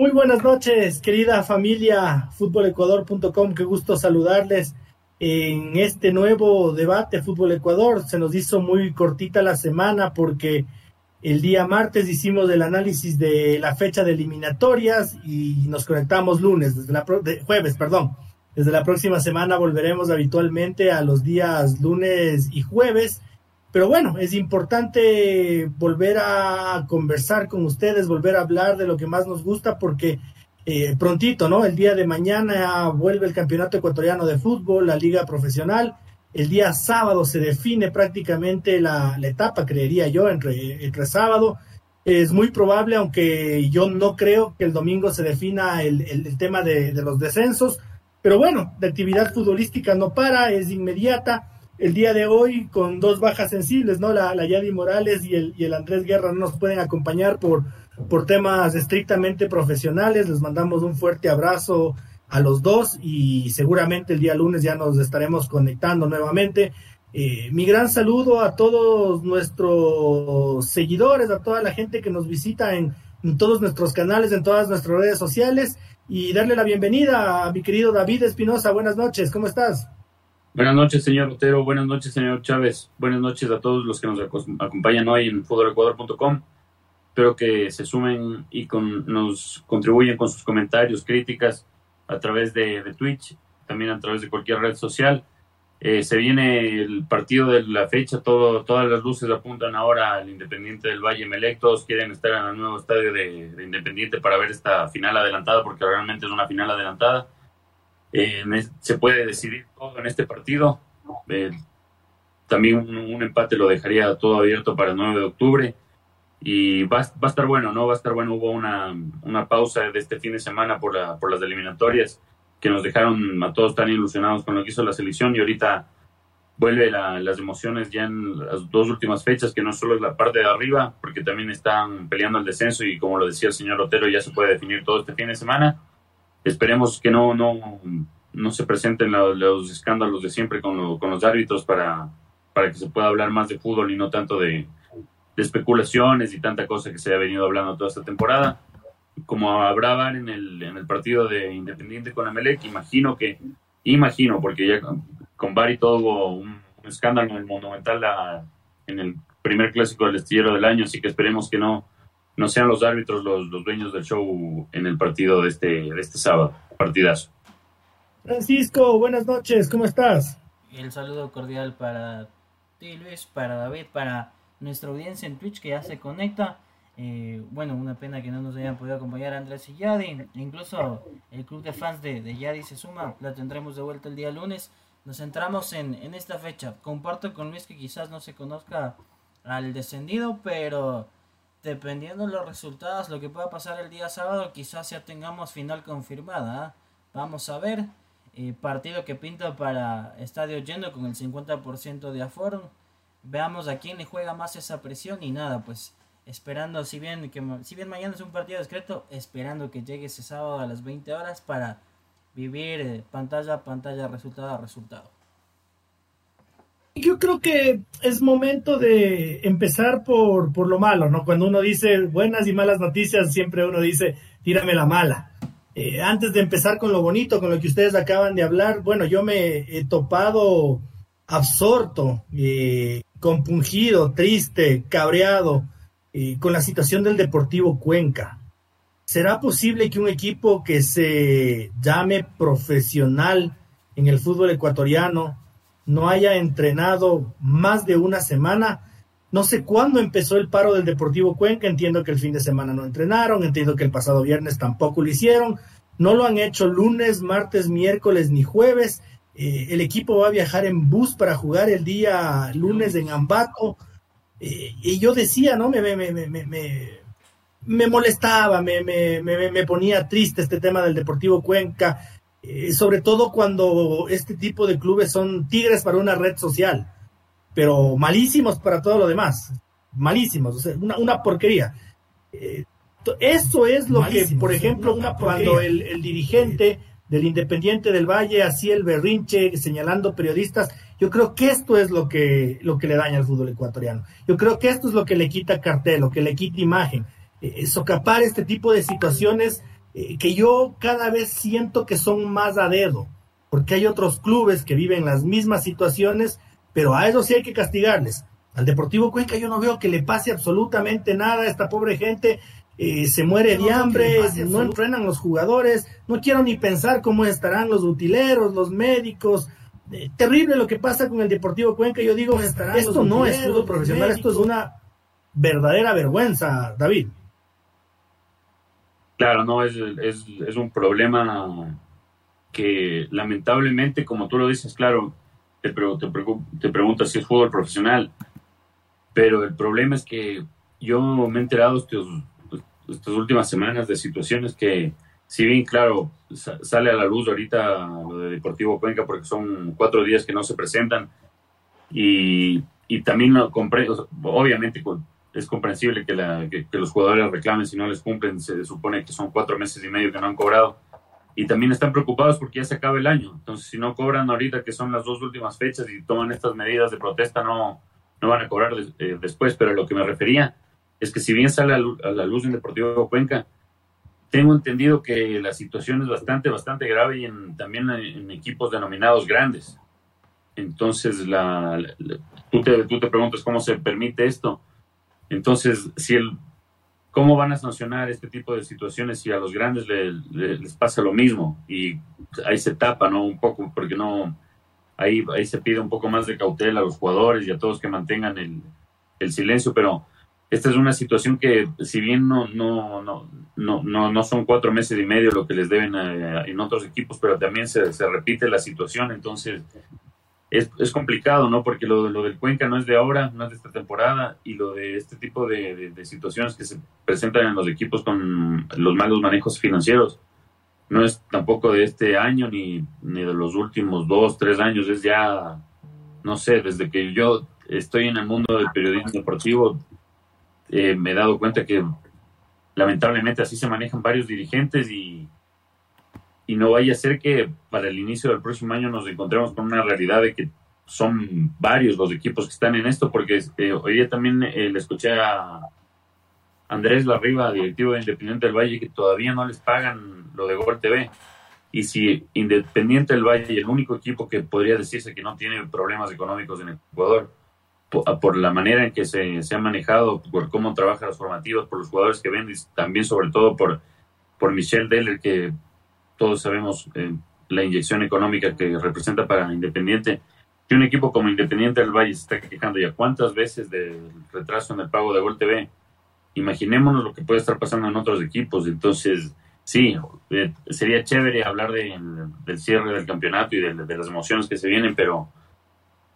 Muy buenas noches, querida familia futbolecuador.com. Qué gusto saludarles en este nuevo debate Fútbol Ecuador. Se nos hizo muy cortita la semana porque el día martes hicimos el análisis de la fecha de eliminatorias y nos conectamos lunes, desde la jueves, perdón. Desde la próxima semana volveremos habitualmente a los días lunes y jueves pero bueno, es importante volver a conversar con ustedes, volver a hablar de lo que más nos gusta, porque eh, prontito, ¿no? El día de mañana vuelve el Campeonato Ecuatoriano de Fútbol, la Liga Profesional. El día sábado se define prácticamente la, etapa, creería yo, entre, entre sábado. Es muy probable, aunque yo no creo que el domingo se defina el, el, tema de, de los descensos. Pero bueno, la actividad futbolística no para, es inmediata el día de hoy con dos bajas sensibles, ¿no? La, la Yadi Morales y el, el Andrés Guerra no nos pueden acompañar por, por temas estrictamente profesionales. Les mandamos un fuerte abrazo a los dos y seguramente el día lunes ya nos estaremos conectando nuevamente. Eh, mi gran saludo a todos nuestros seguidores, a toda la gente que nos visita en, en, todos nuestros canales, en todas nuestras redes sociales y darle la bienvenida a mi querido David Espinosa. Buenas noches, ¿cómo estás? Buenas noches, señor Otero. Buenas noches, señor Chávez. Buenas noches a todos los que nos acompañan hoy en futbolecuador.com. Espero que se sumen y con, nos contribuyen con sus comentarios, críticas a través de, Twitch, también a través de cualquier red social. Eh, se viene el partido de la fecha, todo, todas las luces apuntan ahora al Independiente del Valle Melec, todos quieren estar en el nuevo estadio de Independiente para ver esta final adelantada, porque realmente es una final adelantada eh, se puede decidir todo en este partido. Eh, también un, empate lo dejaría todo abierto para el 9 de octubre. Y va, a estar bueno, ¿no? Va a estar bueno. Hubo una, una pausa de este fin de semana por, la, por las eliminatorias que nos dejaron a todos tan ilusionados con lo que hizo la selección y ahorita vuelve las emociones ya en las dos últimas fechas, que no solo es la parte de arriba, porque también están peleando el descenso y como lo decía el señor Otero, ya se puede definir todo este fin de semana Esperemos que no, no, no se presenten los, escándalos de siempre con, con, los árbitros para, para que se pueda hablar más de fútbol y no tanto de, especulaciones y tanta cosa que se ha venido hablando toda esta temporada. Como habrá en el, en el partido de Independiente con Amelec, imagino que, imagino, porque ya con, Bari todo hubo un, escándalo en el Monumental en el primer clásico del estillero del año, así que esperemos que no, no sean los árbitros los, los dueños del show en el partido de este, de este sábado. Partidazo. Francisco, buenas noches, ¿cómo estás? El saludo cordial para ti, Luis, para David, para nuestra audiencia en Twitch que ya se conecta. Eh, bueno, una pena que no nos hayan podido acompañar Andrés y Yadi. Incluso el club de fans de, de Yadi se suma. La tendremos de vuelta el día lunes. Nos centramos en, en esta fecha. Comparto con Luis que quizás no se conozca al descendido, pero dependiendo de los resultados, lo que pueda pasar el día sábado, quizás ya tengamos final confirmada. ¿ah? Vamos a ver. Eh, partido que pinta para estadio lleno con el 50% de aforo. Veamos a quién le juega más esa presión y nada, pues esperando, si bien, que, si bien mañana es un partido discreto, esperando que llegue ese sábado a las 20 horas para vivir eh, pantalla a pantalla, resultado a resultado. Yo creo que es momento de empezar por, por lo malo, ¿no? Cuando uno dice buenas y malas noticias, siempre uno dice, tírame la mala. Eh, antes de empezar con lo bonito, con lo que ustedes acaban de hablar, bueno, yo me he topado absorto, eh, compungido, triste, cabreado eh, con la situación del Deportivo Cuenca. ¿Será posible que un equipo que se llame profesional en el fútbol ecuatoriano no haya entrenado más de una semana. No sé cuándo empezó el paro del Deportivo Cuenca, entiendo que el fin de semana no entrenaron, entiendo que el pasado viernes tampoco lo hicieron, no lo han hecho lunes, martes, miércoles ni jueves. eh, el equipo va a viajar en bus para jugar el día lunes en Ambato. Eh, y yo decía, ¿no? Me, me, me, me, me molestaba, me, me, ponía triste este tema del Deportivo Cuenca, eh, sobre todo cuando este tipo de clubes son tigres para una red social, pero malísimos para todo lo demás, malísimos, o sea, una, una porquería. eso es lo que, por ejemplo, cuando el, el dirigente del Independiente del Valle, así el berrinche, señalando periodistas. Yo creo que esto es lo que, lo que le daña al fútbol ecuatoriano. Yo creo que esto es lo que le quita cartel, lo que le quita imagen. Eh, eh, socapar este tipo de situaciones eh, que yo cada vez siento que son más a dedo, porque hay otros clubes que viven las mismas situaciones, pero a eso sí hay que castigarles. Al Deportivo Cuenca yo no veo que le pase absolutamente nada a esta pobre gente eh, se muere de hambre, no entrenan los jugadores, no quiero ni pensar cómo estarán los utileros, los médicos. Eh, terrible lo que pasa con el Deportivo Cuenca. Yo digo, esto no es fútbol profesional, esto es una verdadera vergüenza, David. Claro, no, es, es, es un problema que lamentablemente, como tú lo dices, claro, te, te, te preguntas si es fútbol profesional, pero el problema es que yo me he enterado que estas últimas semanas de situaciones que, si bien, claro, sale a la luz ahorita lo de Deportivo Cuenca porque son cuatro días que no se presentan y, y también no obviamente es comprensible que, la, que, los jugadores reclamen si no les cumplen, se supone que son cuatro meses y medio que no han cobrado y también están preocupados porque ya se acaba el año, entonces si no cobran ahorita que son las dos últimas fechas y toman estas medidas de protesta no, no van a cobrar eh, después, pero lo que me refería es que si bien sale a, la luz en Deportivo Cuenca, tengo entendido que la situación es bastante, bastante grave y en, también en, equipos denominados grandes. Entonces, la, tú, te, tú te preguntas cómo se permite esto. Entonces, si el, ¿cómo van a sancionar este tipo de situaciones si a los grandes les pasa lo mismo? Y ahí se tapa, ¿no? Un poco, porque no, ahí, ahí se pide un poco más de cautela a los jugadores y a todos que mantengan el, silencio, pero esta es una situación que, si bien no, no, no, no, no, son cuatro meses y medio lo que les deben eh, en otros equipos, pero también se, se repite la situación, entonces es, es, complicado, ¿no? Porque lo, lo del Cuenca no es de ahora, no es de esta temporada, y lo de este tipo de, de, situaciones que se presentan en los equipos con los malos manejos financieros, no es tampoco de este año ni, ni de los últimos dos, tres años, es ya, no sé, desde que yo estoy en el mundo del periodismo deportivo, eh, me he dado cuenta que lamentablemente así se manejan varios dirigentes y, y no vaya a ser que para el inicio del próximo año nos encontremos con una realidad de que son varios los equipos que están en esto, porque eh, hoy también eh, le escuché a Andrés Larriba, directivo de Independiente del Valle, que todavía no les pagan lo de Gol TV. Y si Independiente del Valle, el único equipo que podría decirse que no tiene problemas económicos en Ecuador, por, la manera en que se, se, ha manejado, por cómo trabaja las formativas, por los jugadores que ven y también sobre todo por, por Michelle Deller, que todos sabemos eh, la inyección económica que representa para Independiente. Que un equipo como Independiente del Valle se está quejando ya cuántas veces del retraso en el pago de Gol TV. Imaginémonos lo que puede estar pasando en otros equipos. Entonces, sí, eh, sería chévere hablar de, del cierre del campeonato y de, las emociones que se vienen, pero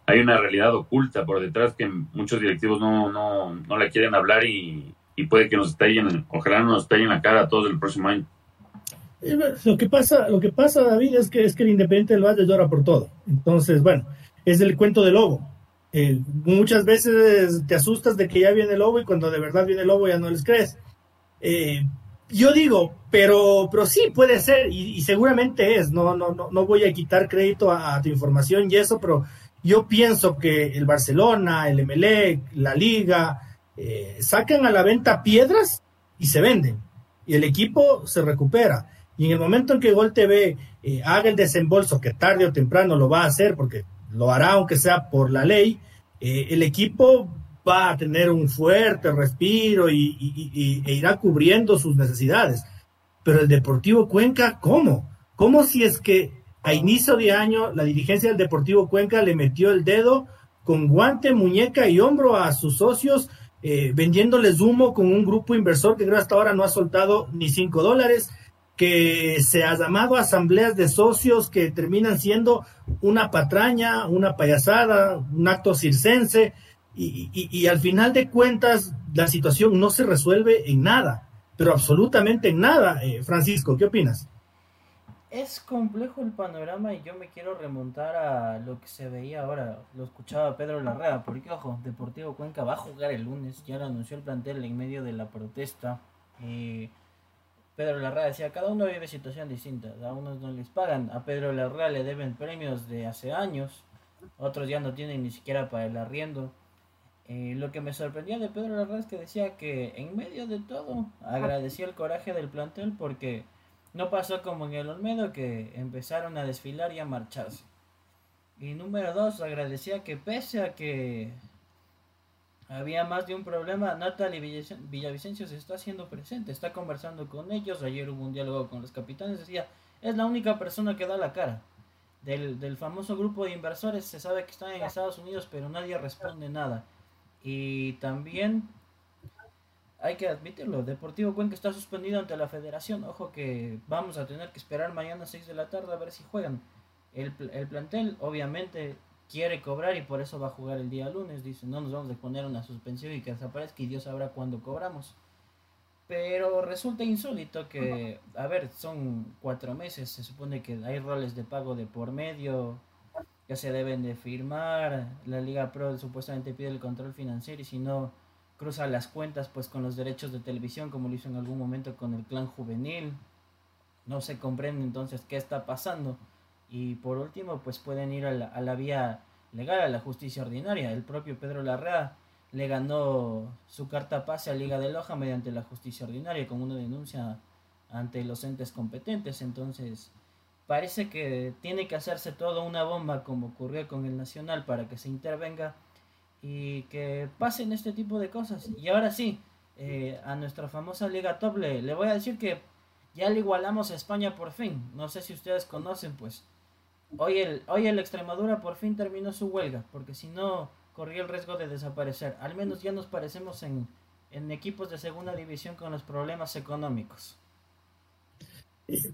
hay una realidad oculta por detrás que muchos directivos no, no, no la quieren hablar y, puede que nos estallen, ojalá no nos estallen la cara a todos el próximo año. Lo que pasa, lo que pasa, David, es que es que el Independiente del Valle llora por todo. Entonces, bueno, es el cuento del lobo. Muchas veces te asustas de que ya viene el lobo y cuando de verdad viene el lobo ya no les crees. Eh, yo digo, pero, pero sí puede ser y, seguramente es. No, no, no, no voy a quitar crédito a, a tu información y eso, pero yo pienso que el Barcelona, el Emelec, la Liga, eh, sacan a la venta piedras y se venden. Y el equipo se recupera. Y en el momento en que Gol TV eh, haga el desembolso, que tarde o temprano lo va a hacer, porque lo hará aunque sea por la ley, eh, el equipo va a tener un fuerte respiro y, e irá cubriendo sus necesidades. Pero el Deportivo Cuenca, ¿cómo? ¿Cómo si es que a inicio de año, la dirigencia del Deportivo Cuenca le metió el dedo con guante, muñeca y hombro a sus socios, eh, vendiéndoles humo con un grupo inversor que hasta ahora no ha soltado ni cinco dólares. Que se ha llamado asambleas de socios que terminan siendo una patraña, una payasada, un acto circense, y, al final de cuentas la situación no se resuelve en nada, pero absolutamente en nada. Eh, Francisco, ¿qué opinas? Es complejo el panorama y yo me quiero remontar a lo que se veía ahora. Lo escuchaba Pedro Larrea, porque ojo, Deportivo Cuenca va a jugar el lunes, ya lo anunció el plantel en medio de la protesta. Eh, Pedro Larrea decía, cada uno vive situación distinta, a unos no les pagan, a Pedro Larrea le deben premios de hace años, otros ya no tienen ni siquiera para el arriendo. Eh, lo que me sorprendía de Pedro Larrea es que decía que en medio de todo agradecía el coraje del plantel porque no pasó como en el Olmedo que empezaron a desfilar y a marcharse. Y número dos, agradecía que pese a que había más de un problema, Natalie Villavicencio se está haciendo presente, está conversando con ellos, ayer hubo un diálogo con los capitanes, decía, es la única persona que da la cara. Del, del famoso grupo de inversores se sabe que están en Estados Unidos, pero nadie responde nada. Y también hay que admitirlo, Deportivo Cuenca está suspendido ante la federación. Ojo que vamos a tener que esperar mañana a 6 de la tarde a ver si juegan. El, el, plantel obviamente quiere cobrar y por eso va a jugar el día lunes. Dice, no nos vamos a poner una suspensión y que desaparezca y Dios sabrá cuándo cobramos. Pero resulta insólito que, a ver, son cuatro meses, se supone que hay roles de pago de por medio, que se deben de firmar, la Liga Pro supuestamente pide el control financiero y si no cruza las cuentas pues con los derechos de televisión como lo hizo en algún momento con el clan juvenil. No se comprende entonces qué está pasando. Y por último pues pueden ir a la, a la vía legal, a la justicia ordinaria. El propio Pedro Larrea le ganó su carta pase a Liga de Loja mediante la justicia ordinaria con una denuncia ante los entes competentes. Entonces parece que tiene que hacerse todo una bomba como ocurrió con el Nacional para que se intervenga y que pasen este tipo de cosas. Y ahora sí, eh, a nuestra famosa Liga Top le, voy a decir que ya le igualamos a España por fin. No sé si ustedes conocen, pues. Hoy el, hoy el Extremadura por fin terminó su huelga, porque si no corría el riesgo de desaparecer. Al menos ya nos parecemos en, en equipos de segunda división con los problemas económicos.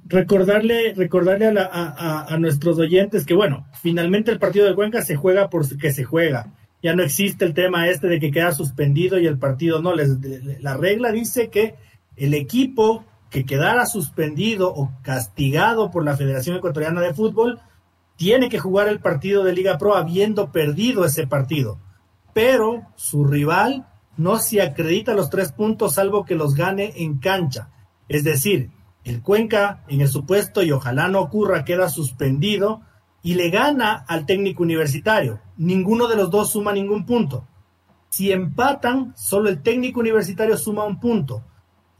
Recordarle, recordarle a, a, a, nuestros oyentes que, bueno, finalmente el partido de Cuenca se juega porque se juega ya no existe el tema este de que queda suspendido y el partido no. Les, la regla dice que el equipo que quedara suspendido o castigado por la Federación Ecuatoriana de Fútbol tiene que jugar el partido de Liga Pro habiendo perdido ese partido. Pero su rival no se acredita los tres puntos salvo que los gane en cancha. Es decir, el Cuenca, en el supuesto, y ojalá no ocurra, queda suspendido y le gana al técnico universitario. Ninguno de los dos suma ningún punto. Si empatan, solo el técnico universitario suma un punto.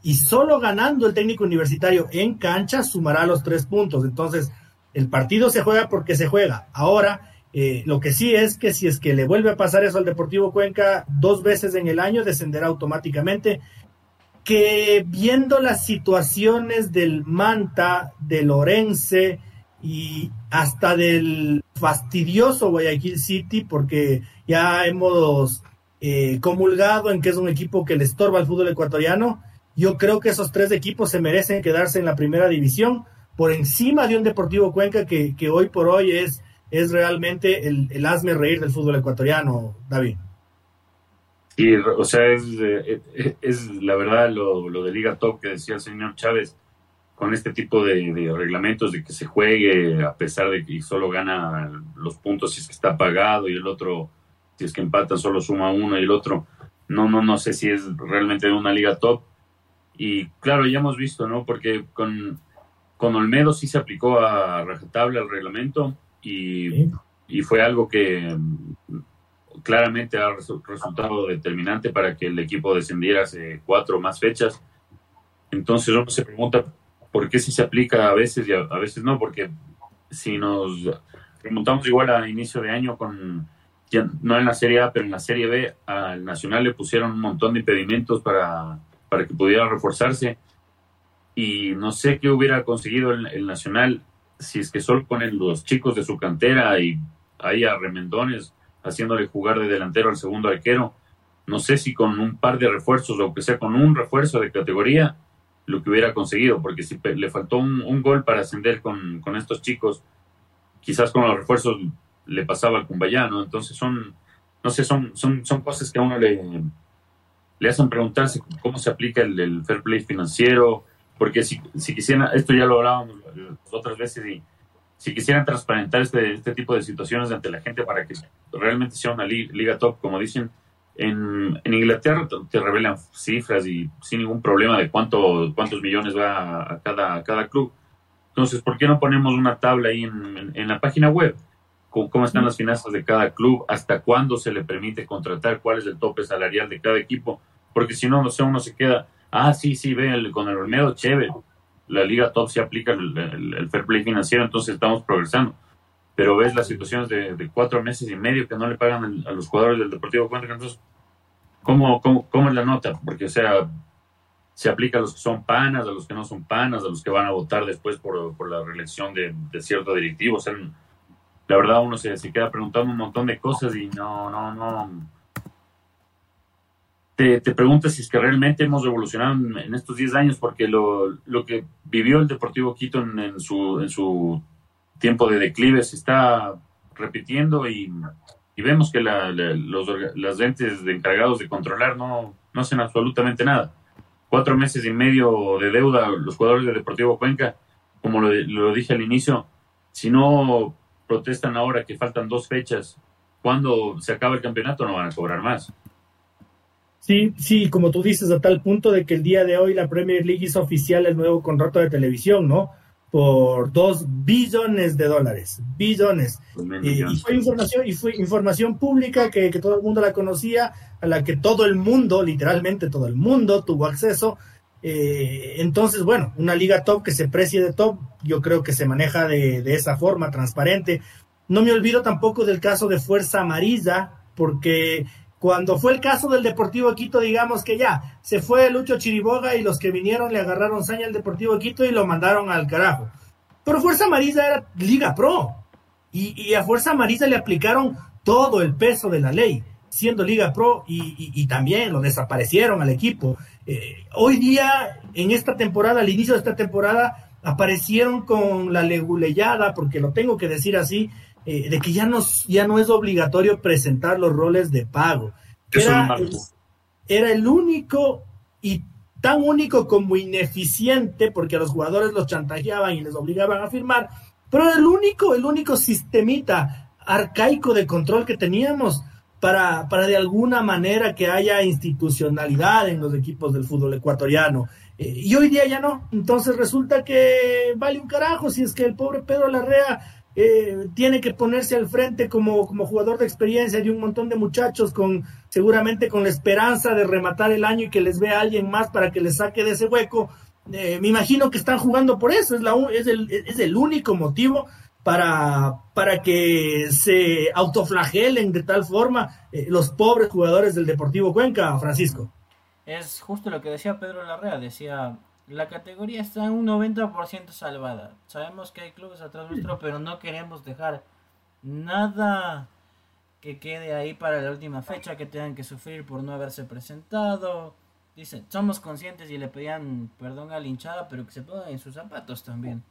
Y solo ganando el técnico universitario en cancha sumará los tres puntos. Entonces, el partido se juega porque se juega. Ahora, eh, lo que sí es que si es que le vuelve a pasar eso al Deportivo Cuenca dos veces en el año, descenderá automáticamente. Que viendo las situaciones del Manta, del Orense, y hasta del fastidioso Guayaquil City, porque ya hemos eh, comulgado en que es un equipo que le estorba al fútbol ecuatoriano. Yo creo que esos tres equipos se merecen quedarse en la primera división por encima de un Deportivo Cuenca que, hoy por hoy es, es realmente el, el hazme reír del fútbol ecuatoriano, David. Sí, o sea, es, eh, es, la verdad lo, lo de Liga Top que decía el señor Chávez con este tipo de, reglamentos de que se juegue a pesar de que solo gana los puntos si es que está pagado y el otro, si es que empatan, solo suma uno y el otro. No, no, no sé si es realmente una liga top. Y claro, ya hemos visto, ¿no? Porque con, con Olmedo sí se aplicó a rajatabla el reglamento y, y fue algo que claramente ha resultado determinante para que el equipo descendiera hace cuatro o más fechas. Entonces uno se pregunta por qué si se aplica a veces y a, veces no, porque si nos remontamos igual a inicio de año con, no en la Serie A, pero en la Serie B, al Nacional le pusieron un montón de impedimentos para, para que pudiera reforzarse y no sé qué hubiera conseguido el, Nacional si es que solo ponen los chicos de su cantera y ahí a remendones haciéndole jugar de delantero al segundo arquero. No sé si con un par de refuerzos o que sea con un refuerzo de categoría lo que hubiera conseguido, porque si le faltó un, gol para ascender con, con, estos chicos, quizás con los refuerzos le pasaba al Cumbayá, ¿no? Entonces son, no sé, son, son, son cosas que a uno le, le hacen preguntarse cómo se aplica el, fair play financiero, porque si, si quisieran, esto ya lo hablábamos otras veces, y si quisieran transparentar este, este tipo de situaciones ante la gente para que realmente sea una liga top, como dicen, en, en, Inglaterra te revelan cifras y sin ningún problema de cuánto, cuántos millones va a cada, cada club. Entonces, ¿por qué no ponemos una tabla ahí en, en, la página web? Con cómo están las finanzas de cada club, hasta cuándo se le permite contratar, cuál es el tope salarial de cada equipo, porque si no, no sé, uno se queda, ah, sí, sí, ve, con el Olmedo, chévere, la liga top se aplica el, el, fair play financiero, entonces estamos progresando pero ves las situaciones de, cuatro meses y medio que no le pagan a los jugadores del Deportivo Cuenca, entonces, ¿cómo, cómo, cómo es la nota? Porque, o sea, se aplica a los que son panas, a los que no son panas, a los que van a votar después por, por la reelección de, cierto directivo. O sea, la verdad uno se, se, queda preguntando un montón de cosas y no, no, no. Te, te preguntas si es que realmente hemos evolucionado en, estos 10 años, porque lo, lo que vivió el Deportivo Quito en, en, su, en su tiempo de declive se está repitiendo y, vemos que la, los las entes de encargados de controlar no, no hacen absolutamente nada. Cuatro meses y medio de deuda los jugadores de Deportivo Cuenca, como lo, lo dije al inicio, si no protestan ahora que faltan dos fechas, cuando se acaba el campeonato no van a cobrar más. Sí, sí, como tú dices, a tal punto de que el día de hoy la Premier League hizo oficial el nuevo contrato de televisión, ¿no? por dos billones de dólares, billones. Y, fue información, y fue información pública que, todo el mundo la conocía, a la que todo el mundo, literalmente todo el mundo, tuvo acceso. Eh, entonces, bueno, una liga top que se precie de top, yo creo que se maneja de, de esa forma, transparente. No me olvido tampoco del caso de Fuerza Amarilla, porque cuando fue el caso del Deportivo Quito, digamos que ya se fue Lucho Chiriboga y los que vinieron le agarraron saña al Deportivo Quito y lo mandaron al carajo. Pero Fuerza Amarilla era Liga Pro y, a Fuerza Amarilla le aplicaron todo el peso de la ley, siendo Liga Pro y, también lo desaparecieron al equipo. Eh, hoy día, en esta temporada, al inicio de esta temporada, aparecieron con la leguleyada, porque lo tengo que decir así, eh, de que ya no, ya no es obligatorio presentar los roles de pago. Era, era el único y tan único como ineficiente, porque los jugadores los chantajeaban y les obligaban a firmar, pero era el único, el único sistemita arcaico de control que teníamos para, para de alguna manera que haya institucionalidad en los equipos del fútbol ecuatoriano. Eh, y hoy día ya no. Entonces resulta que vale un carajo si es que el pobre Pedro Larrea eh, tiene que ponerse al frente como, como jugador de experiencia de un montón de muchachos con seguramente con la esperanza de rematar el año y que les vea alguien más para que les saque de ese hueco. Eh, me imagino que están jugando por eso, es, la, es, el, es el único motivo para, para que se autoflagelen de tal forma eh, los pobres jugadores del Deportivo Cuenca, Francisco. Es justo lo que decía Pedro Larrea, decía, la categoría está en un 90% salvada. Sabemos que hay clubes atrás nuestro, pero no queremos dejar nada que quede ahí para la última fecha, que tengan que sufrir por no haberse presentado. Dice, somos conscientes y le pedían perdón a la hinchada, pero que se pongan en sus zapatos también.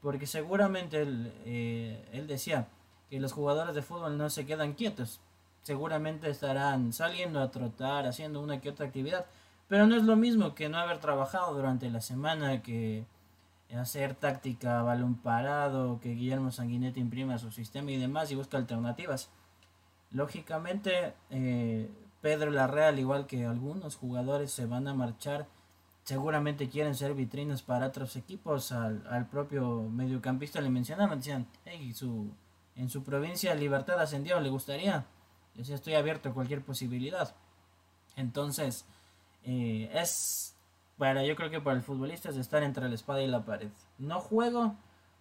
Porque seguramente él, eh, él decía que los jugadores de fútbol no se quedan quietos. Seguramente estarán saliendo a trotar, haciendo una que otra actividad pero no es lo mismo que no haber trabajado durante la semana, que hacer táctica balón parado, que Guillermo Sanguinetti imprima su sistema y demás y busca alternativas. Lógicamente, eh, Pedro Larrea, al igual que algunos jugadores, se van a marchar. Seguramente quieren ser vitrinas para otros equipos. Al, al propio mediocampista le mencionaban, decían, hey, su, en su provincia Libertad ascendió, ¿le gustaría? Decía, estoy abierto a cualquier posibilidad. Entonces, eh, es para yo creo que para el futbolista es estar entre la espada y la pared. No juego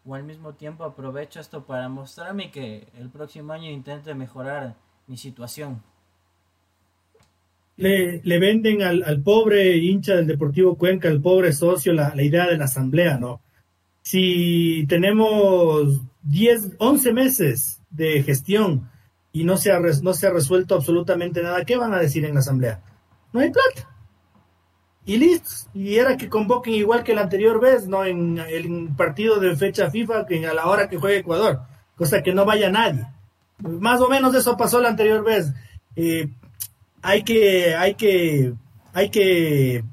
o al mismo tiempo aprovecho esto para mostrarme que el próximo año intente mejorar mi situación. Le, le venden al, pobre hincha del Deportivo Cuenca, al pobre socio, la, la idea de la asamblea, ¿no? Si tenemos 10, 11 meses de gestión y no se, ha, no se ha resuelto absolutamente nada, ¿qué van a decir en la asamblea? No hay plata y listo. Y era que convoquen igual que la anterior vez, ¿no? En el partido de fecha FIFA, que a la hora que juegue Ecuador, cosa que no vaya nadie. Más o menos eso pasó la anterior vez. Eh, hay que, hay que, hay que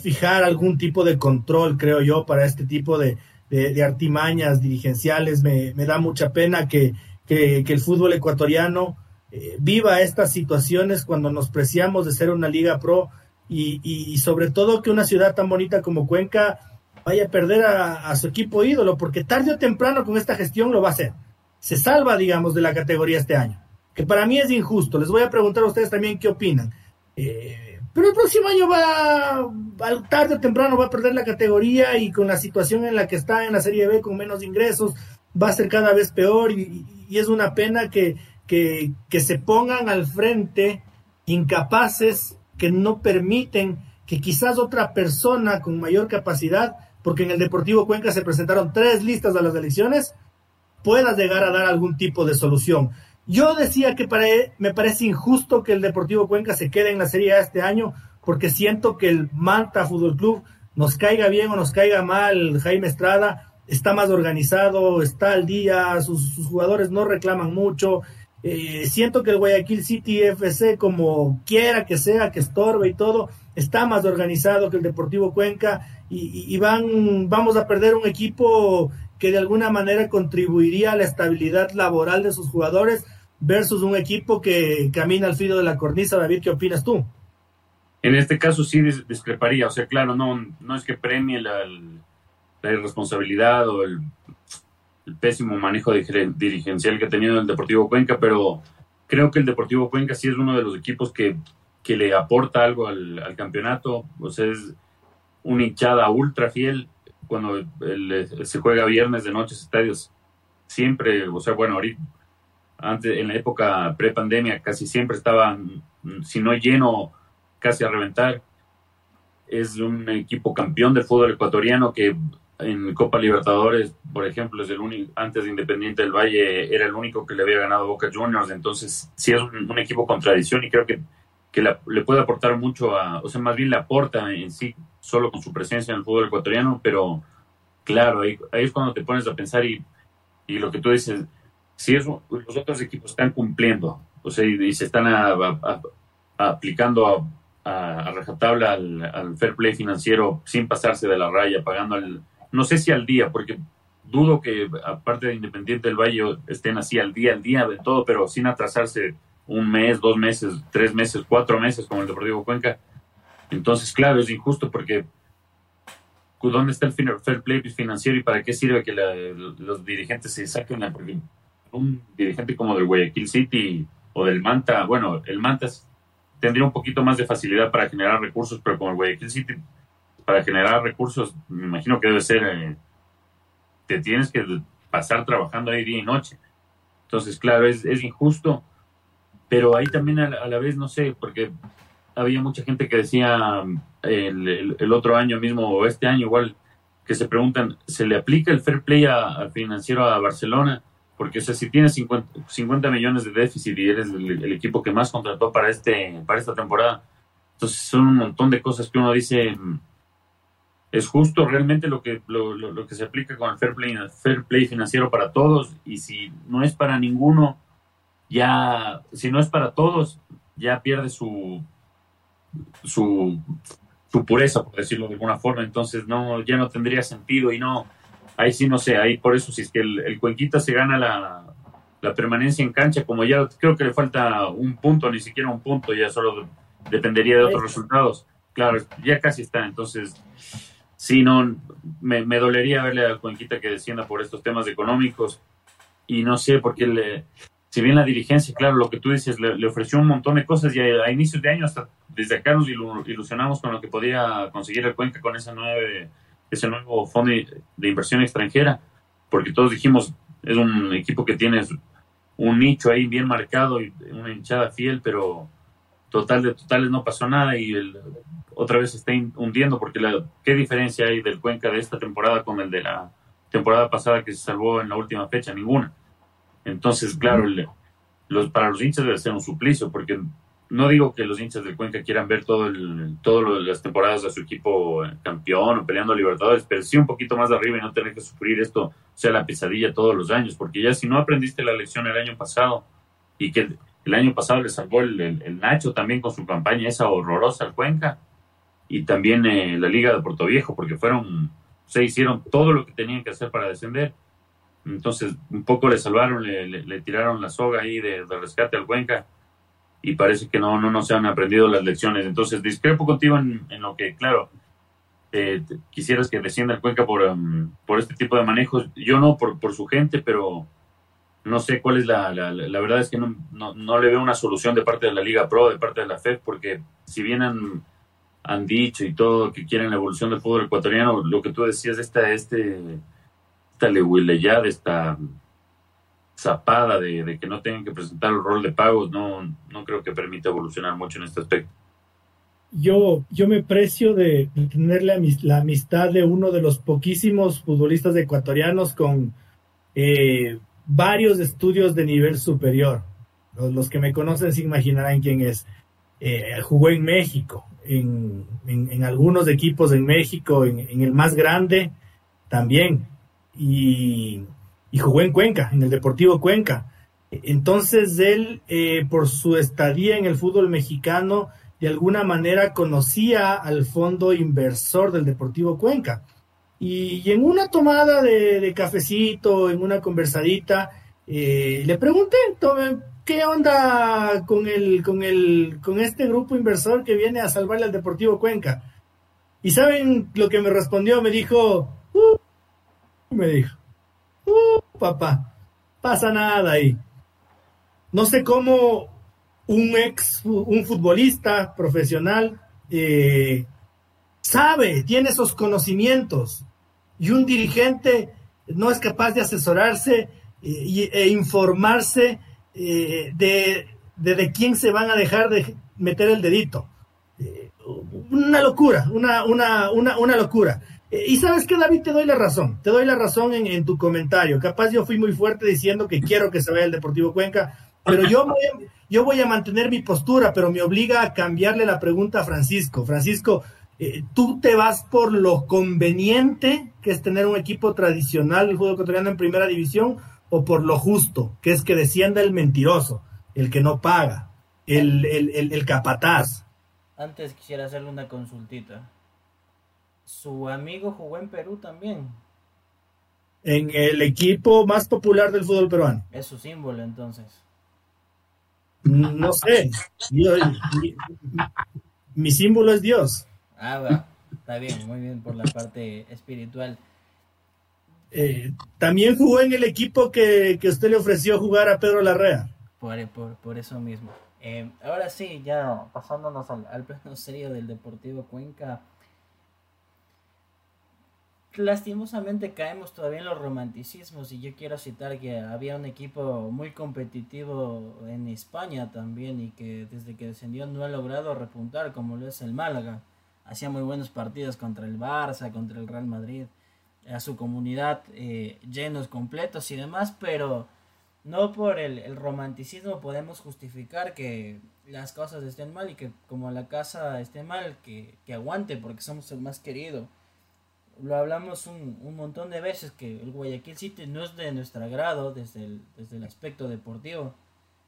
fijar algún tipo de control, creo yo, para este tipo de, de, artimañas dirigenciales. Me, me, da mucha pena que, que, el fútbol ecuatoriano eh, viva estas situaciones cuando nos preciamos de ser una liga pro y, sobre todo que una ciudad tan bonita como Cuenca vaya a perder a, su equipo ídolo, porque tarde o temprano con esta gestión lo va a hacer. Se salva, digamos, de la categoría este año, que para mí es injusto. Les voy a preguntar a ustedes también qué opinan. Eh, pero el próximo año va, tarde o temprano va a perder la categoría y con la situación en la que está en la Serie B con menos ingresos, va a ser cada vez peor y, es una pena que, que se pongan al frente incapaces que no permiten que quizás otra persona con mayor capacidad, porque en el Deportivo Cuenca se presentaron tres listas a las elecciones, pueda llegar a dar algún tipo de solución. Yo decía que para, me parece injusto que el Deportivo Cuenca se quede en la Serie A este año, porque siento que el Manta Fútbol Club nos caiga bien o nos caiga mal, Jaime Estrada está más organizado, está al día, sus jugadores no reclaman mucho, eh, siento que el Guayaquil City FC, como quiera que sea, que estorbe y todo, está más organizado que el Deportivo Cuenca y, van, vamos a perder un equipo que de alguna manera contribuiría a la estabilidad laboral de sus jugadores versus un equipo que camina al filo de la cornisa. David, ¿qué opinas tú? En este caso sí discreparía, o sea, claro, no, no es que premie la, la irresponsabilidad o el el pésimo manejo dirigencial que ha tenido el Deportivo Cuenca, pero creo que el Deportivo Cuenca sí es uno de los equipos que, que le aporta algo al, campeonato, o sea, es una hinchada ultra fiel cuando se juega viernes de noches estadios, siempre, o sea, bueno, ahorita, antes, en la época pre-pandemia, casi siempre estaban, si no lleno, casi a reventar. Es un equipo campeón del fútbol ecuatoriano que en Copa Libertadores, por ejemplo, es el único, antes de Independiente del Valle era el único que le había ganado Boca Juniors, entonces sí es un, equipo con tradición y creo que, que le puede aportar mucho a, o sea, más bien le aporta en sí solo con su presencia en el fútbol ecuatoriano, pero claro, ahí, es cuando te pones a pensar y, y lo que tú dices, si es, los otros equipos están cumpliendo, o sea, y, se están aplicando a, a, rajatabla al, al, fair play financiero sin pasarse de la raya, pagando el no sé si al día, porque dudo que aparte de Independiente del Valle estén así al día, al día de todo, pero sin atrasarse un mes, dos meses, tres meses, cuatro meses como el Deportivo Cuenca. Entonces, claro, es injusto porque ¿dónde está el fair play financiero y para qué sirve que los dirigentes se saquen? Porque un dirigente como del Guayaquil City o del Manta, bueno, el Manta tendría un poquito más de facilidad para generar recursos, pero como el Guayaquil City para generar recursos, me imagino que debe ser, eh, te tienes que pasar trabajando ahí día y noche. Entonces, claro, es, injusto, pero ahí también a la, vez, no sé, porque había mucha gente que decía el, el, otro año mismo o este año igual, que se preguntan, ¿se le aplica el fair play al financiero a Barcelona? Porque o sea, si tienes 50, 50 millones de déficit y eres el, el, equipo que más contrató para, este, para esta temporada, entonces son un montón de cosas que uno dice, es justo realmente lo que, lo, lo, que se aplica con el fair play, fair play financiero para todos. Y si no es para ninguno, ya, si no es para todos, ya pierde su, su, su pureza, por decirlo de alguna forma, entonces no, ya no tendría sentido. Y no, ahí sí no sé, ahí por eso si es que el, el Cuenquita se gana la, la permanencia en cancha, como ya creo que le falta un punto, ni siquiera un punto, ya solo dependería de otros resultados. Claro, ya casi está, entonces sí, no, me, dolería verle a Cuenquita que descienda por estos temas económicos. Y no sé, porque le, si bien la dirigencia, claro, lo que tú dices, le, ofreció un montón de cosas y a, inicios de año, hasta desde acá nos ilusionamos con lo que podía conseguir el Cuenca con ese, nueve, ese nuevo fondo de inversión extranjera, porque todos dijimos, es un equipo que tiene un nicho ahí bien marcado y una hinchada fiel, pero total de totales no pasó nada y el, otra vez se está hundiendo porque la, qué diferencia hay del Cuenca de esta temporada con el de la temporada pasada que se salvó en la última fecha ninguna. Entonces claro los para los hinchas debe ser un suplicio porque no digo que los hinchas del Cuenca quieran ver todo el, todas las temporadas de su equipo campeón o peleando Libertadores, pero sí un poquito más de arriba y no tener que sufrir esto, o sea, la pesadilla todos los años, porque ya si no aprendiste la lección el año pasado y que el año pasado le salvó el, Nacho también con su campaña esa horrorosa al Cuenca y también eh, la Liga de Puerto Viejo, porque fueron, se hicieron todo lo que tenían que hacer para descender. Entonces, un poco le salvaron, le, tiraron la soga ahí de, rescate al Cuenca y parece que no, no, no se han aprendido las lecciones. Entonces, discrepo contigo en, lo que, claro, eh, quisieras que descienda el Cuenca por, um, por este tipo de manejos. Yo no por, por su gente, pero no sé cuál es la, la, verdad es que no, no, le veo una solución de parte de la Liga Pro, de parte de la FED, porque si bien han, han dicho y todo que quieren la evolución del fútbol ecuatoriano, lo que tú decías, esta, este, esta de esta zapada de, que no tengan que presentar el rol de pagos, no, no creo que permita evolucionar mucho en este aspecto. Yo, yo me precio de, tener la, la, amistad de uno de los poquísimos futbolistas ecuatorianos con eh, varios estudios de nivel superior. Los, que me conocen se imaginarán quién es. Eh, jugó en México, en, en, algunos equipos en México, en, el más grande también. Y y jugó en Cuenca, en el Deportivo Cuenca. Entonces él, eh, por su estadía en el fútbol mexicano, de alguna manera conocía al fondo inversor del Deportivo Cuenca. Y, en una tomada de, cafecito, en una conversadita, eh, le pregunté, ¿qué onda con el, con el, con este grupo inversor que viene a salvarle al Deportivo Cuenca? Y saben lo que me respondió, me dijo, uh", me dijo, Uh, papá, pasa nada ahí. No sé cómo un ex, un futbolista profesional eh, sabe, tiene esos conocimientos y un dirigente no es capaz de asesorarse eh, e informarse eh, de, quién se van a dejar de meter el dedito. una locura, una, una, una, una locura. Eh, y sabes que David, te doy la razón, te doy la razón en, tu comentario. Capaz yo fui muy fuerte diciendo que quiero que se vaya el Deportivo Cuenca, pero yo voy, a, yo voy a mantener mi postura, pero me obliga a cambiarle la pregunta a Francisco. Francisco, eh, ¿tú te vas por lo conveniente que es tener un equipo tradicional del fútbol ecuatoriano en primera división o por lo justo, que es que descienda el mentiroso, el que no paga, el, el, el, el capataz? Antes quisiera hacerle una consultita su amigo jugó en Perú también. En el equipo más popular del fútbol peruano. Es su símbolo entonces. No sé. mi, símbolo es Dios. Ah, va. Está bien, muy bien por la parte espiritual. Eh, también jugó en el equipo que, usted le ofreció jugar a Pedro Larrea. Por, por, eso mismo. Eh, ahora sí, ya pasándonos al, al plano serio del Deportivo Cuenca lastimosamente caemos todavía en los romanticismos y yo quiero citar que había un equipo muy competitivo en España también y que desde que descendió no ha logrado repuntar como lo es el Málaga. Hacía muy buenos partidos contra el Barça, contra el Real Madrid, a su comunidad eh, llenos completos y demás, pero no por el, el, romanticismo podemos justificar que las cosas estén mal y que como la casa esté mal, que, que aguante porque somos el más querido lo hablamos un, un, montón de veces que el Guayaquil City no es de nuestro agrado desde el, desde el aspecto deportivo,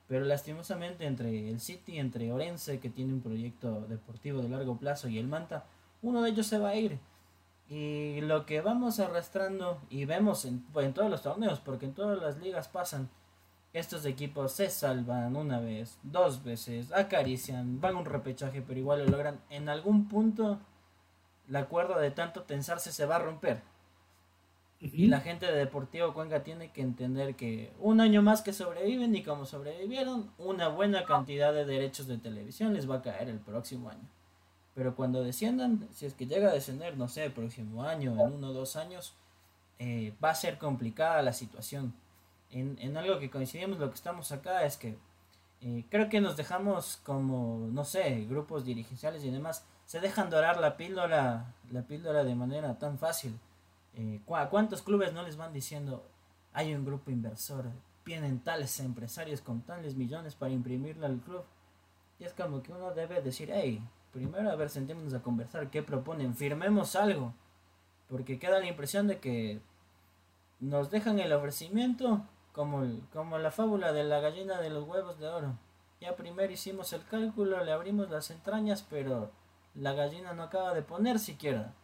pero lastimosamente entre el City, entre Orense, que tiene un proyecto deportivo de largo plazo, y el Manta, uno de ellos se va a ir. Y lo que vamos arrastrando y vemos en, en todos los torneos, porque en todas las ligas pasan, estos equipos se salvan una vez, dos veces, acarician, van a un repechaje, pero igual lo logran en algún punto la cuerda de tanto tensarse se va a romper. Y la gente de Deportivo Cuenca tiene que entender que un año más que sobreviven y como sobrevivieron, una buena cantidad de derechos de televisión les va a caer el próximo año. Pero cuando desciendan, si es que llega a descender, no sé, el próximo año, en uno o dos años, eh, va a ser complicada la situación. En, en, algo que coincidimos, lo que estamos acá es que eh, creo que nos dejamos como, no sé, grupos dirigenciales y demás, se dejan dorar la píldora, la píldora de manera tan fácil. Eh, ¿Cuántos clubes no les van diciendo, hay un grupo inversor, vienen tales empresarios con tales millones para imprimirle al club? Y es como que uno debe decir, hey, primero a ver, sentémonos a conversar, ¿qué proponen? Firmemos algo. Porque queda la impresión de que nos dejan el ofrecimiento como, como la fábula de la gallina de los huevos de oro. Ya primero hicimos el cálculo, le abrimos las entrañas, pero la gallina no acaba de poner siquiera.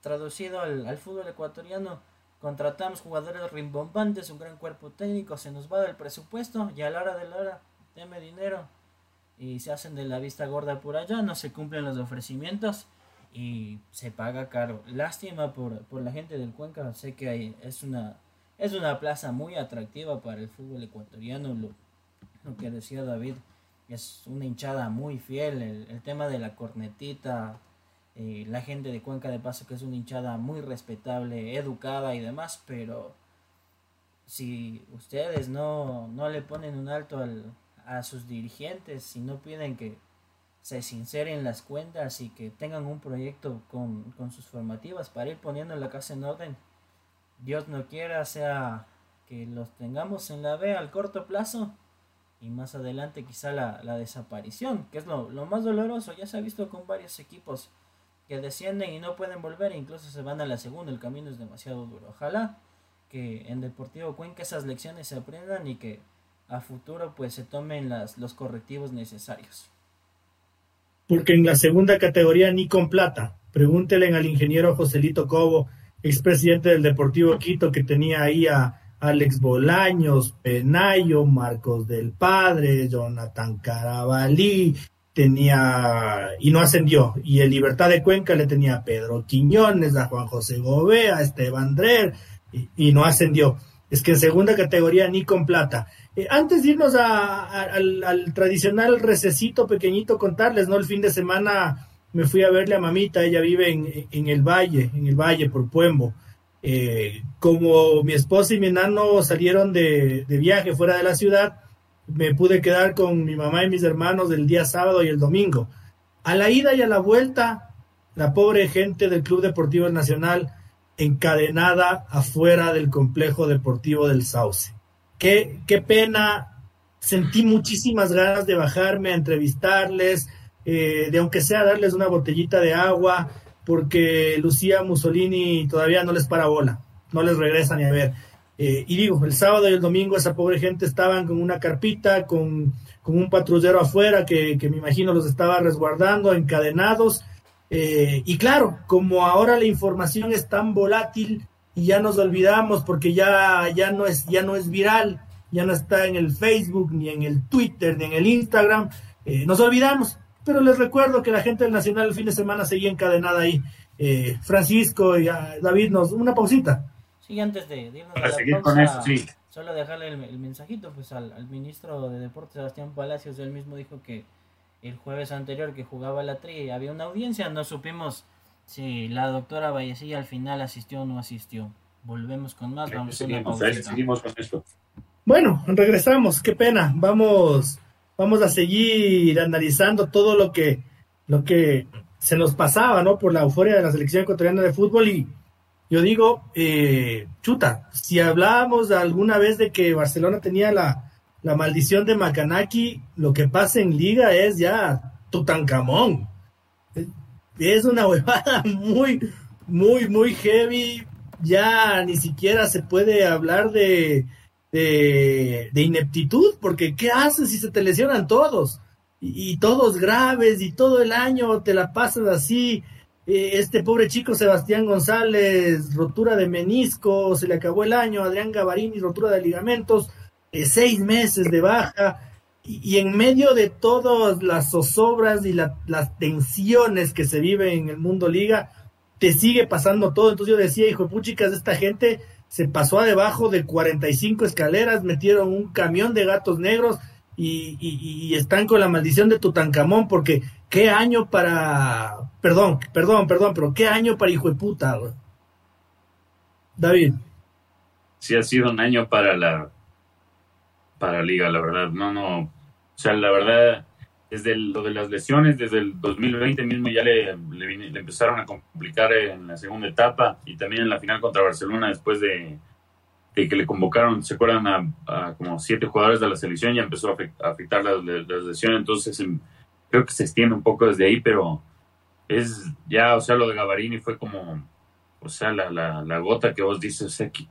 Traducido al, al fútbol ecuatoriano, contratamos jugadores rimbombantes, un gran cuerpo técnico, se nos va del presupuesto y a la hora de la hora, deme dinero. Y se hacen de la vista gorda por allá, no se cumplen los ofrecimientos y se paga caro. Lástima por, por la gente del Cuenca, sé que hay, es una es una plaza muy atractiva para el fútbol ecuatoriano, lo, lo que decía David, es una hinchada muy fiel, el, tema de la cornetita, eh, la gente de Cuenca de Paso que es una hinchada muy respetable, educada y demás, pero si ustedes no, no le ponen un alto al, a sus dirigentes, si no piden que se sinceren las cuentas y que tengan un proyecto con, con sus formativas para ir poniendo la casa en orden, Dios no quiera sea que los tengamos en la B al corto plazo y más adelante quizá la, desaparición, que es lo, más doloroso. Ya se ha visto con varios equipos que descienden y no pueden volver e incluso se van a la segunda. El camino es demasiado duro. Ojalá que en Deportivo Cuenca esas lecciones se aprendan y que a futuro pues se tomen las, los correctivos necesarios. Porque en la segunda categoría ni con plata. Pregúntele al ingeniero Joselito Cobo expresidente del Deportivo Quito, que tenía ahí a Alex Bolaños, Penayo, Marcos del Padre, Jonathan Carabalí, tenía, y no ascendió, y el Libertad de Cuenca le tenía a Pedro Quiñones, a Juan José Gobea, a Esteban Drer, y, no ascendió. Es que en segunda categoría ni con plata. Eh, antes de irnos al, al, tradicional recesito pequeñito, contarles, ¿no? El fin de semana me fui a verle a mamita, ella vive en, el valle, en el valle por Puembo. Eh, como mi esposa y mi enano salieron de, viaje fuera de la ciudad, me pude quedar con mi mamá y mis hermanos el día sábado y el domingo. A la ida y a la vuelta, la pobre gente del Club Deportivo Nacional encadenada afuera del complejo deportivo del Sauce. Qué, qué pena, sentí muchísimas ganas de bajarme a entrevistarles, eh, de aunque sea darles una botellita de agua, porque Lucía Mussolini todavía no les para bola, no les regresa ni a ver. Eh, y digo, el sábado y el domingo esa pobre gente estaban con una carpita, con, un patrullero afuera que, me imagino los estaba resguardando, encadenados. Eh, y claro, como ahora la información es tan volátil y ya nos olvidamos porque ya, ya, no es, ya no es viral, ya no está en el Facebook, ni en el Twitter, ni en el Instagram, nos olvidamos pero les recuerdo que la gente del Nacional el fin de semana seguía encadenada ahí. Eh, Francisco y David, nos, una pausita. Sí, antes de, irnos a la pausa, Solo dejarle el, mensajito pues al, ministro de Deportes, Sebastián Palacios, él mismo dijo que el jueves anterior que jugaba la tri había una audiencia, no supimos si la doctora Vallecilla al final asistió o no asistió. Volvemos con más, vamos seguimos, a seguimos con esto. Bueno, regresamos, qué pena, vamos vamos a seguir analizando todo lo que, lo que se nos pasaba, ¿no? Por la euforia de la selección ecuatoriana de fútbol y yo digo, eh, chuta, si hablábamos alguna vez de que Barcelona tenía la, la maldición de Macanaki, lo que pasa en liga es ya Tutankamón. Es una huevada muy, muy, muy heavy. Ya ni siquiera se puede hablar de, de, ineptitud, porque ¿qué haces si se te lesionan todos? Y, todos graves y todo el año te la pasas así. Eh, este pobre chico Sebastián González, rotura de menisco, se le acabó el año. Adrián Gavarini, rotura de ligamentos, eh, seis meses de baja. Y, en medio de todas las zozobras y las tensiones que se viven en el mundo liga, te sigue pasando todo. Entonces yo decía, hijo de puchicas, esta gente se pasó a debajo de 45 escaleras, metieron un camión de gatos negros y, están con la maldición de Tutankamón, porque qué año para, perdón, perdón, perdón, pero qué año para hijo de puta, David. Sí ha sido un año para la, para Liga, la verdad, no, no, o sea, la verdad, desde lo de las lesiones, desde el 2020 mismo ya le, le, empezaron a complicar en la segunda etapa y también en la final contra Barcelona después de, que le convocaron, se acuerdan, a, como siete jugadores de la selección, ya empezó a afectar las, lesiones, entonces em, creo que se extiende un poco desde ahí, pero es ya, o sea, lo de Gavarini fue como, o sea, la, la, la gota que vos dices, o sea, ¿qué,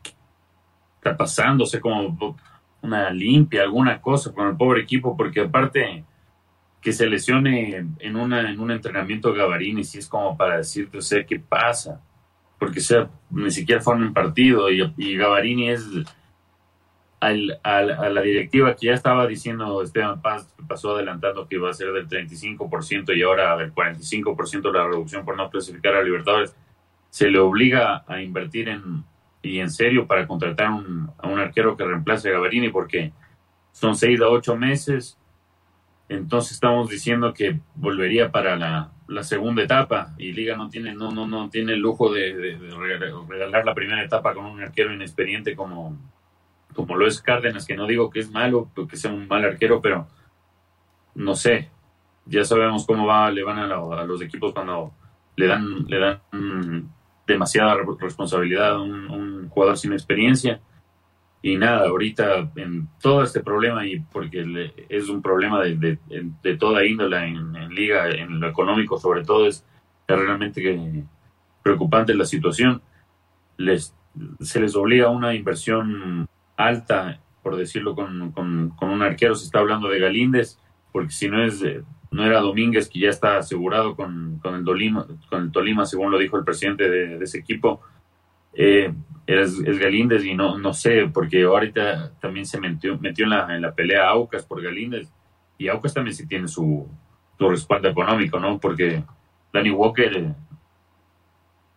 está pasando? O sea, como una limpia, alguna cosa con el pobre equipo, porque aparte que se lesione en, una, en un entrenamiento Gavarini, si es como para decirte, o sea, ¿qué pasa? Porque, sea, ni siquiera forma un partido y, y es al, a la directiva que ya estaba diciendo Esteban Paz, pasó adelantando que iba a ser del 35% y ahora del 45% la reducción por no clasificar a Libertadores, se le obliga a invertir en y en serio para contratar un, a un arquero que reemplace a Gavarini porque son seis a ocho meses, entonces estamos diciendo que volvería para la, la segunda etapa y Liga no tiene no no no tiene el lujo de, regalar la primera etapa con un arquero inexperiente como como lo es Cárdenas, que no digo que es malo, que sea un mal arquero, pero no sé, ya sabemos cómo va, le van a, los equipos cuando le dan, le dan demasiada responsabilidad a un, jugador sin experiencia. Y nada, ahorita en todo este problema, y porque es un problema de, de, toda índole en, liga, en lo económico sobre todo, es, realmente preocupante la situación. Les, se les obliga a una inversión alta, por decirlo con, con, un arquero, se está hablando de Galíndez, porque si no es no era Domínguez que ya está asegurado con, con el Tolima, con el Tolima, según lo dijo el presidente de, ese equipo, eh, es, Galíndez y no, no sé, porque ahorita también se metió, metió en, la, en la pelea Aucas por Galíndez y Aucas también sí tiene su, su respaldo económico, ¿no? Porque Danny Walker,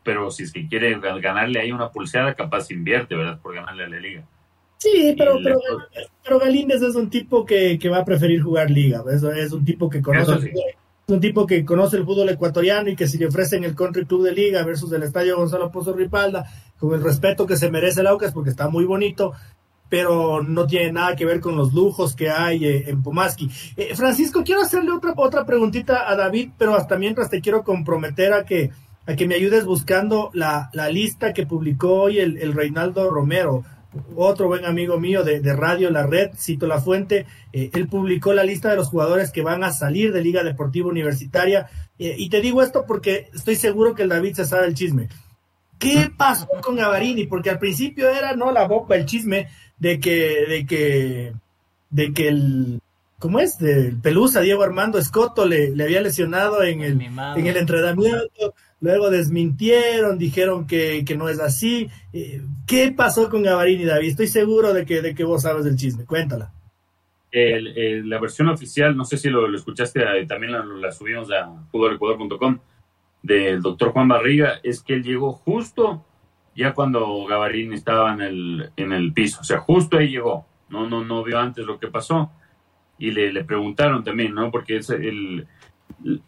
pero si es que quiere ganarle ahí una pulseada, capaz invierte, ¿verdad? Por ganarle a la liga. Sí, pero, pero, pero, Galíndez es un tipo que, va a preferir jugar liga. Es, es un tipo que conoce un tipo que conoce el fútbol ecuatoriano y que si le ofrecen el country club de liga versus el estadio Gonzalo Pozo Ripalda, con el respeto que se merece el Aucas porque está muy bonito, pero no tiene nada que ver con los lujos que hay eh, en Pomaski. Eh, Francisco, quiero hacerle otra, otra preguntita a David, pero hasta mientras te quiero comprometer a que, a que me ayudes buscando la, la lista que publicó hoy el, el Reinaldo Romero otro buen amigo mío de, Radio La Red, cito la fuente, eh, él publicó la lista de los jugadores que van a salir de Liga Deportiva Universitaria. Eh, y te digo esto porque estoy seguro que el David se sabe el chisme. ¿Qué pasó con Gavarini? Porque al principio era no la boca, el chisme de que, de que, de que el, ¿cómo es? Del Pelusa, Diego Armando Escoto le, le había lesionado en el, en el entrenamiento luego desmintieron, dijeron que, no es así. Eh, ¿Qué pasó con Gavarini, David? Estoy seguro de que, de que vos sabes del chisme, cuéntala. la versión oficial, no sé si lo, escuchaste, eh, también la, subimos a fútbolecuador.com, del doctor Juan Barriga, es que él llegó justo ya cuando Gavarini estaba en el, en el piso, o sea, justo ahí llegó, no, no, no vio antes lo que pasó. Y le, le preguntaron también, ¿no? Porque es el,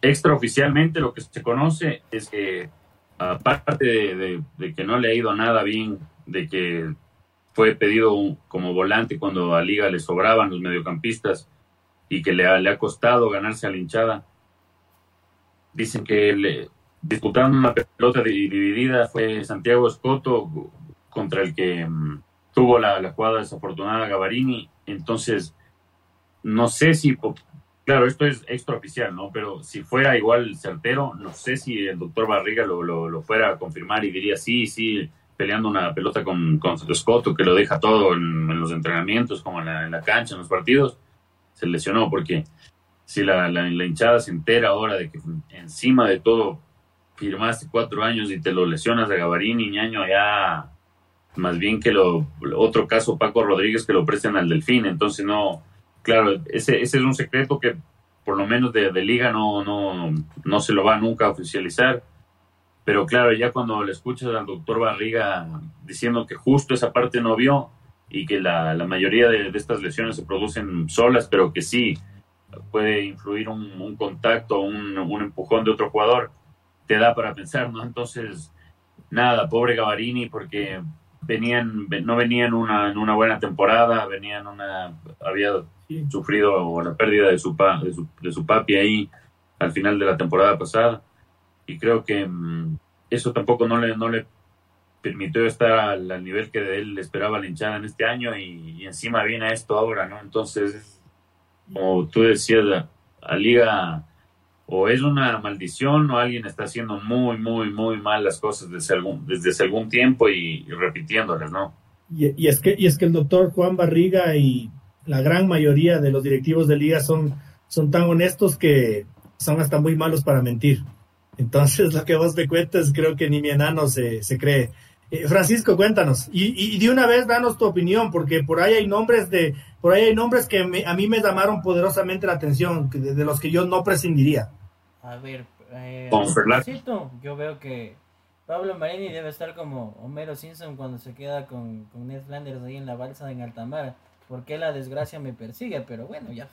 extraoficialmente lo que se conoce es que aparte de, que no le ha ido nada bien, de que fue pedido como volante cuando a Liga le sobraban los mediocampistas y que le ha, le ha costado ganarse a la hinchada. Dicen que le disputaron una pelota dividida fue Santiago Escoto contra el que mm, tuvo la, la, jugada desafortunada Gavarini. Entonces, no sé si Claro, esto es extraoficial, ¿no? Pero si fuera igual certero, no sé si el doctor Barriga lo, lo, fuera a confirmar y diría sí, sí, peleando una pelota con, con Scotto, que lo deja todo en, los entrenamientos, como en la, cancha, en los partidos, se lesionó, porque si la, la, hinchada se entera ahora de que encima de todo firmaste cuatro años y te lo lesionas de Gavarini, ñaño, ya más bien que lo otro caso Paco Rodríguez que lo presten al Delfín, entonces no claro, ese, es un secreto que por lo menos de, liga no, no, no se lo va nunca a oficializar. Pero claro, ya cuando le escuchas al doctor Barriga diciendo que justo esa parte no vio y que la, mayoría de, estas lesiones se producen solas, pero que sí puede influir un, contacto, un, un, empujón de otro jugador, te da para pensar, ¿no? Entonces, nada, pobre Gavarini, porque venían, no venían una, en una buena temporada, venían una, había sufrido la pérdida de su, pa, de su, de su papi ahí al final de la temporada pasada y creo que mm, eso tampoco no le, no le permitió estar al, nivel que de él esperaba la hinchada en este año y, encima viene esto ahora, ¿no? Entonces, como tú decías, a, Liga o es una maldición o alguien está haciendo muy, muy, muy mal las cosas desde algún, desde algún tiempo y, repitiéndolas, ¿no? Y, es que, y es que el doctor Juan Barriga y la gran mayoría de los directivos de liga son, son tan honestos que son hasta muy malos para mentir. Entonces, lo que vos me cuentas, creo que ni mi enano se, se cree. Eh, Francisco, cuéntanos. Y, y, de una vez, danos tu opinión, porque por ahí hay nombres de, por ahí hay nombres que a mí me llamaron poderosamente la atención, de, los que yo no prescindiría. A ver, eh, yo veo que Pablo Marini debe estar como Homero Simpson cuando se queda con, con Ned Flanders ahí en la balsa en Altamar. porque la desgracia me persigue? Pero bueno, ya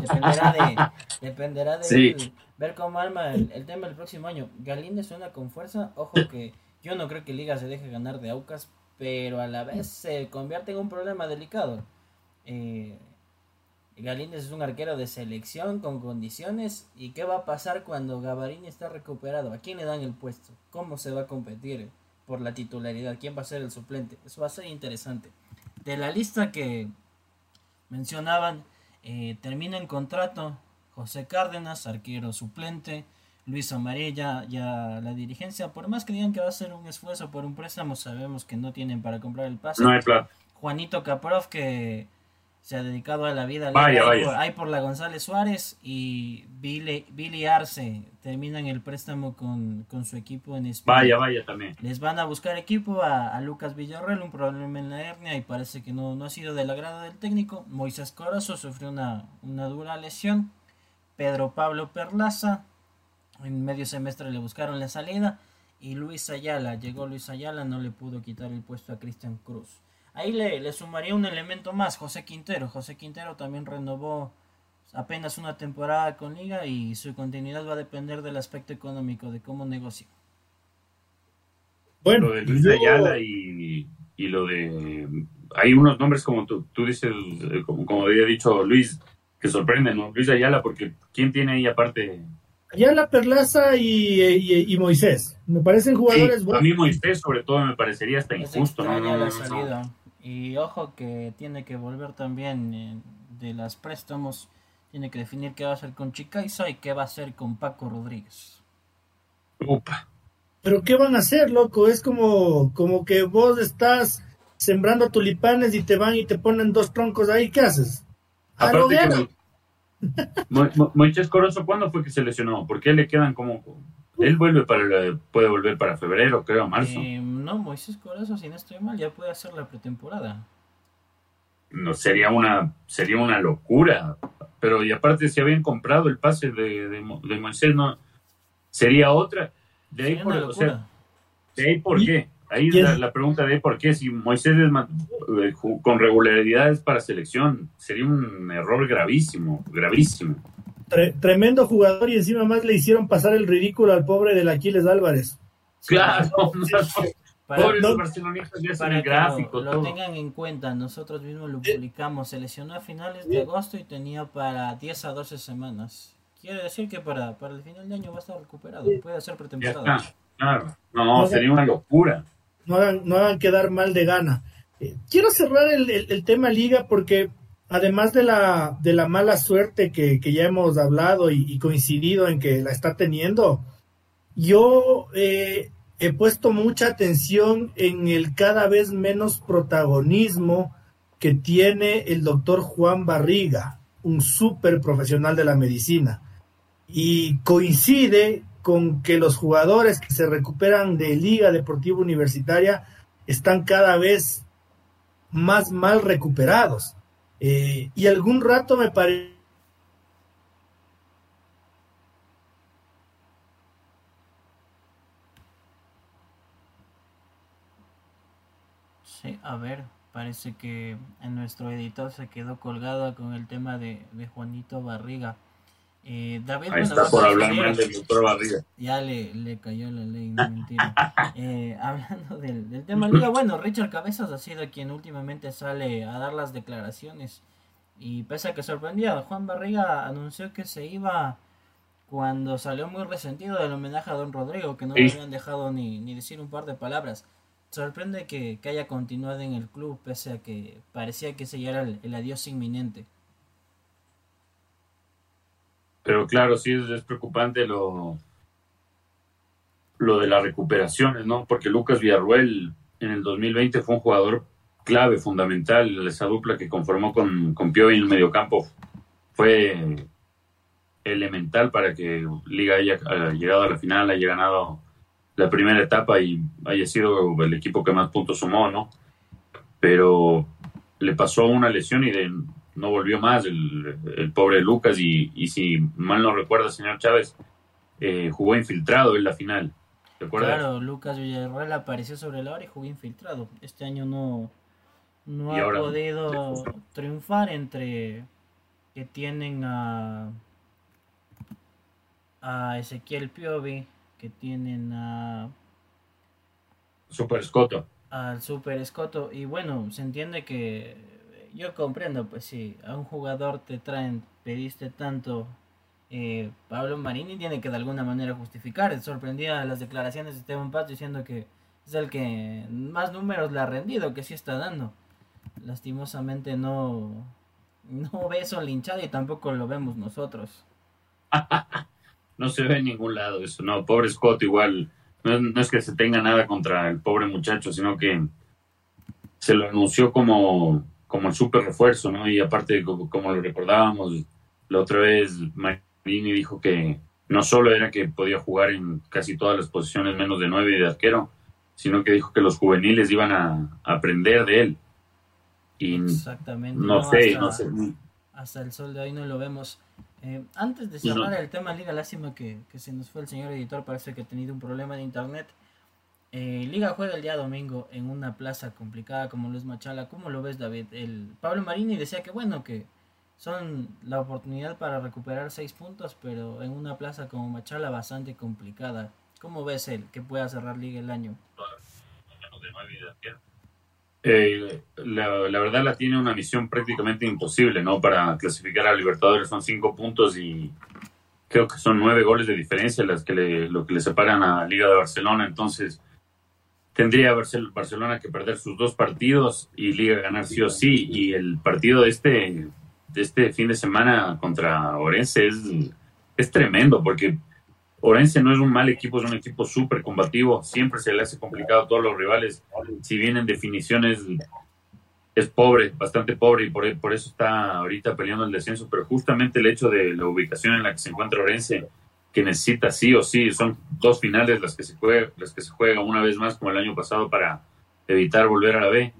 dependerá de, dependerá de ver cómo arma el, el, tema el próximo año. Galíndez suena con fuerza, ojo que yo no creo que Liga se deje ganar de Aucas, pero a la vez se convierte en un problema delicado. Eh, Galíndez es un arquero de selección con condiciones. ¿Y qué va a pasar cuando Gavarini está recuperado? ¿A quién le dan el puesto? ¿Cómo se va a competir por la titularidad? ¿Quién va a ser el suplente? Eso va a ser interesante. De la lista que mencionaban, eh, termina en contrato José Cárdenas, arquero suplente. Luis Amarilla, ya la dirigencia, por más que digan que va a ser un esfuerzo por un préstamo, sabemos que no tienen para comprar el pase. No hay plata. Juanito Caprov, que se ha dedicado a la vida vaya, Hay, por, la González Suárez y Billy, Billy Arce terminan el préstamo con, su equipo en España. Vaya, vaya también. Les van a buscar equipo a, Lucas Villarreal, un problema en la hernia y parece que no, no ha sido del agrado del técnico. Moisés Corazo sufrió una, una dura lesión. Pedro Pablo Perlaza en medio semestre le buscaron la salida y Luis Ayala, llegó Luis Ayala, no le pudo quitar el puesto a Cristian Cruz. Ahí le, le sumaría un elemento más, José Quintero. José Quintero también renovó apenas una temporada con Liga y su continuidad va a depender del aspecto económico, de cómo negocia. Bueno, lo de Luis Ayala y, lo de... Hay unos nombres como tú, tú dices, eh, como, como había dicho Luis, que sorprenden, ¿no? Luis Ayala, porque ¿quién tiene ahí aparte ya la Perlaza y, Moisés. Me parecen jugadores buenos. A mí Moisés sobre todo me parecería hasta injusto. Y ojo que tiene que volver también eh, de las préstamos. Tiene que definir qué va a hacer con Chicaiza y qué va a hacer con Paco Rodríguez. Upa. Pero ¿qué van a hacer, loco? Es como, como que vos estás sembrando tulipanes y te van y te ponen dos troncos ahí. ¿Qué haces? Aparte que, Moisés Corozo, ¿cuándo fue que se lesionó? ¿Por qué le quedan como.? Él vuelve para puede volver para febrero, creo, marzo. Eh, no, Moisés Corozo, si no estoy mal, ya puede hacer la pretemporada. No, sería una, sería una locura. Pero y aparte, si habían comprado el pase de, de, Moisés, no sería otra. De ahí, por, de ahí por qué. Ahí es la, pregunta de por qué, si Moisés es eh, con regularidades para selección, sería un error gravísimo, gravísimo. Tremendo jugador y encima más le hicieron pasar el ridículo al pobre del Aquiles Álvarez. Claro, Pobres los barcelonistas ya para el gráfico. Lo, tengan en cuenta, nosotros mismos lo publicamos. Se lesionó a finales de agosto y tenía para 10 a 12 semanas. Quiere decir que para, para el final de año va a estar recuperado. Puede ser pretemporada. Claro, no, sería una locura no hagan, no hagan quedar mal de gana. Eh, quiero cerrar el, tema liga porque además de la, de la mala suerte que, ya hemos hablado y, coincidido en que la está teniendo, yo eh, he puesto mucha atención en el cada vez menos protagonismo que tiene el doctor Juan Barriga, un súper profesional de la medicina. Y coincide con que los jugadores que se recuperan de Liga Deportiva Universitaria están cada vez más mal recuperados. Eh, y algún rato me parece... Sí, a ver, parece que en nuestro editor se quedó colgado con el tema de, de Juanito Barriga. Eh, David, Ahí está por hablar mal del doctor Barriga. Ya le, le cayó la ley, no mentira. Eh, hablando del, del, tema Liga, bueno, Richard Cabezas ha sido quien últimamente sale a dar las declaraciones. Y pese a que sorprendía, Juan Barriga anunció que se iba cuando salió muy resentido del homenaje a Don Rodrigo, que no le habían dejado ni, ni decir un par de palabras. Sorprende que, que, haya continuado en el club, pese a que parecía que ese ya era el adiós inminente. Pero claro, sí es, preocupante lo, lo de las recuperaciones, ¿no? Porque Lucas Villarruel en el 2020 fue un jugador clave, fundamental, esa dupla que conformó con, con Piovi en el mediocampo fue elemental para que Liga haya, llegado a la final, haya ganado la primera etapa y haya sido el equipo que más puntos sumó, ¿no? Pero le pasó una lesión y de, no volvió más el, pobre Lucas y, y, si mal no recuerda, señor Chávez, eh, jugó infiltrado en la final. Claro, Lucas Villarreal apareció sobre la hora y jugó infiltrado. Este año no, no ha podido triunfar entre que tienen a, a Ezequiel Piovi, que tienen a Super Scotto. Al Super Scotto. Y bueno, se entiende que yo comprendo, pues si a un jugador te traen, pediste tanto eh, Pablo Marini tiene que de alguna manera justificar. Sorprendía las declaraciones de Esteban Paz diciendo que es el que más números le ha rendido, que sí está dando. Lastimosamente no, no ve eso linchado y tampoco lo vemos nosotros. no se ve en ningún lado eso, no, pobre Scott igual. No es, que se tenga nada contra el pobre muchacho, sino que se lo anunció como, como el super refuerzo, ¿no? Y aparte, como, como lo recordábamos la otra vez, Marini dijo que no solo era que podía jugar en casi todas las posiciones menos de nueve y de arquero, sino que dijo que los juveniles iban a, aprender de él. Y Exactamente. No, sé, hasta, no sé. Hasta el sol de hoy no lo vemos. Eh, antes de cerrar el tema Liga, lástima que, que, se nos fue el señor editor, parece que ha tenido un problema de internet. Eh, Liga juega el día domingo en una plaza complicada como lo es Machala. ¿Cómo lo ves, David? El Pablo Marini decía que bueno, que son la oportunidad para recuperar seis puntos, pero en una plaza como Machala bastante complicada. ¿Cómo ves él que pueda cerrar liga el año? Eh, la, verdad la tiene una misión prácticamente imposible, ¿no? Para clasificar a Libertadores son cinco puntos y creo que son nueve goles de diferencia las que le, lo que le separan a Liga de Barcelona. Entonces tendría Barcelona que perder sus dos partidos y Liga ganar sí o sí. Y el partido de este este fin de semana contra Orense es, es tremendo porque Orense no es un mal equipo, es un equipo súper combativo, siempre se le hace complicado a todos los rivales, si bien en definiciones es pobre, bastante pobre y por, por eso está ahorita peleando el descenso, pero justamente el hecho de la ubicación en la que se encuentra Orense, que necesita sí o sí, son dos finales las que se juega, las que se juega una vez más como el año pasado para evitar volver a la B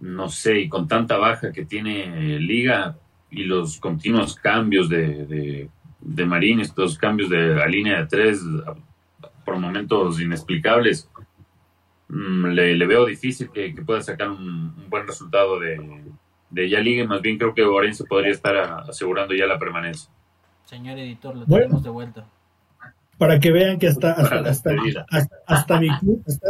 no sé, y con tanta baja que tiene Liga y los continuos cambios de, de, de Marín, estos cambios de la línea de tres por momentos inexplicables, mm, le, veo difícil que, pueda sacar un, buen resultado de, de ya Liga, más bien creo que Orense podría estar asegurando ya la permanencia. Señor editor, lo tenemos de vuelta. Para que vean que hasta, hasta, hasta, mi,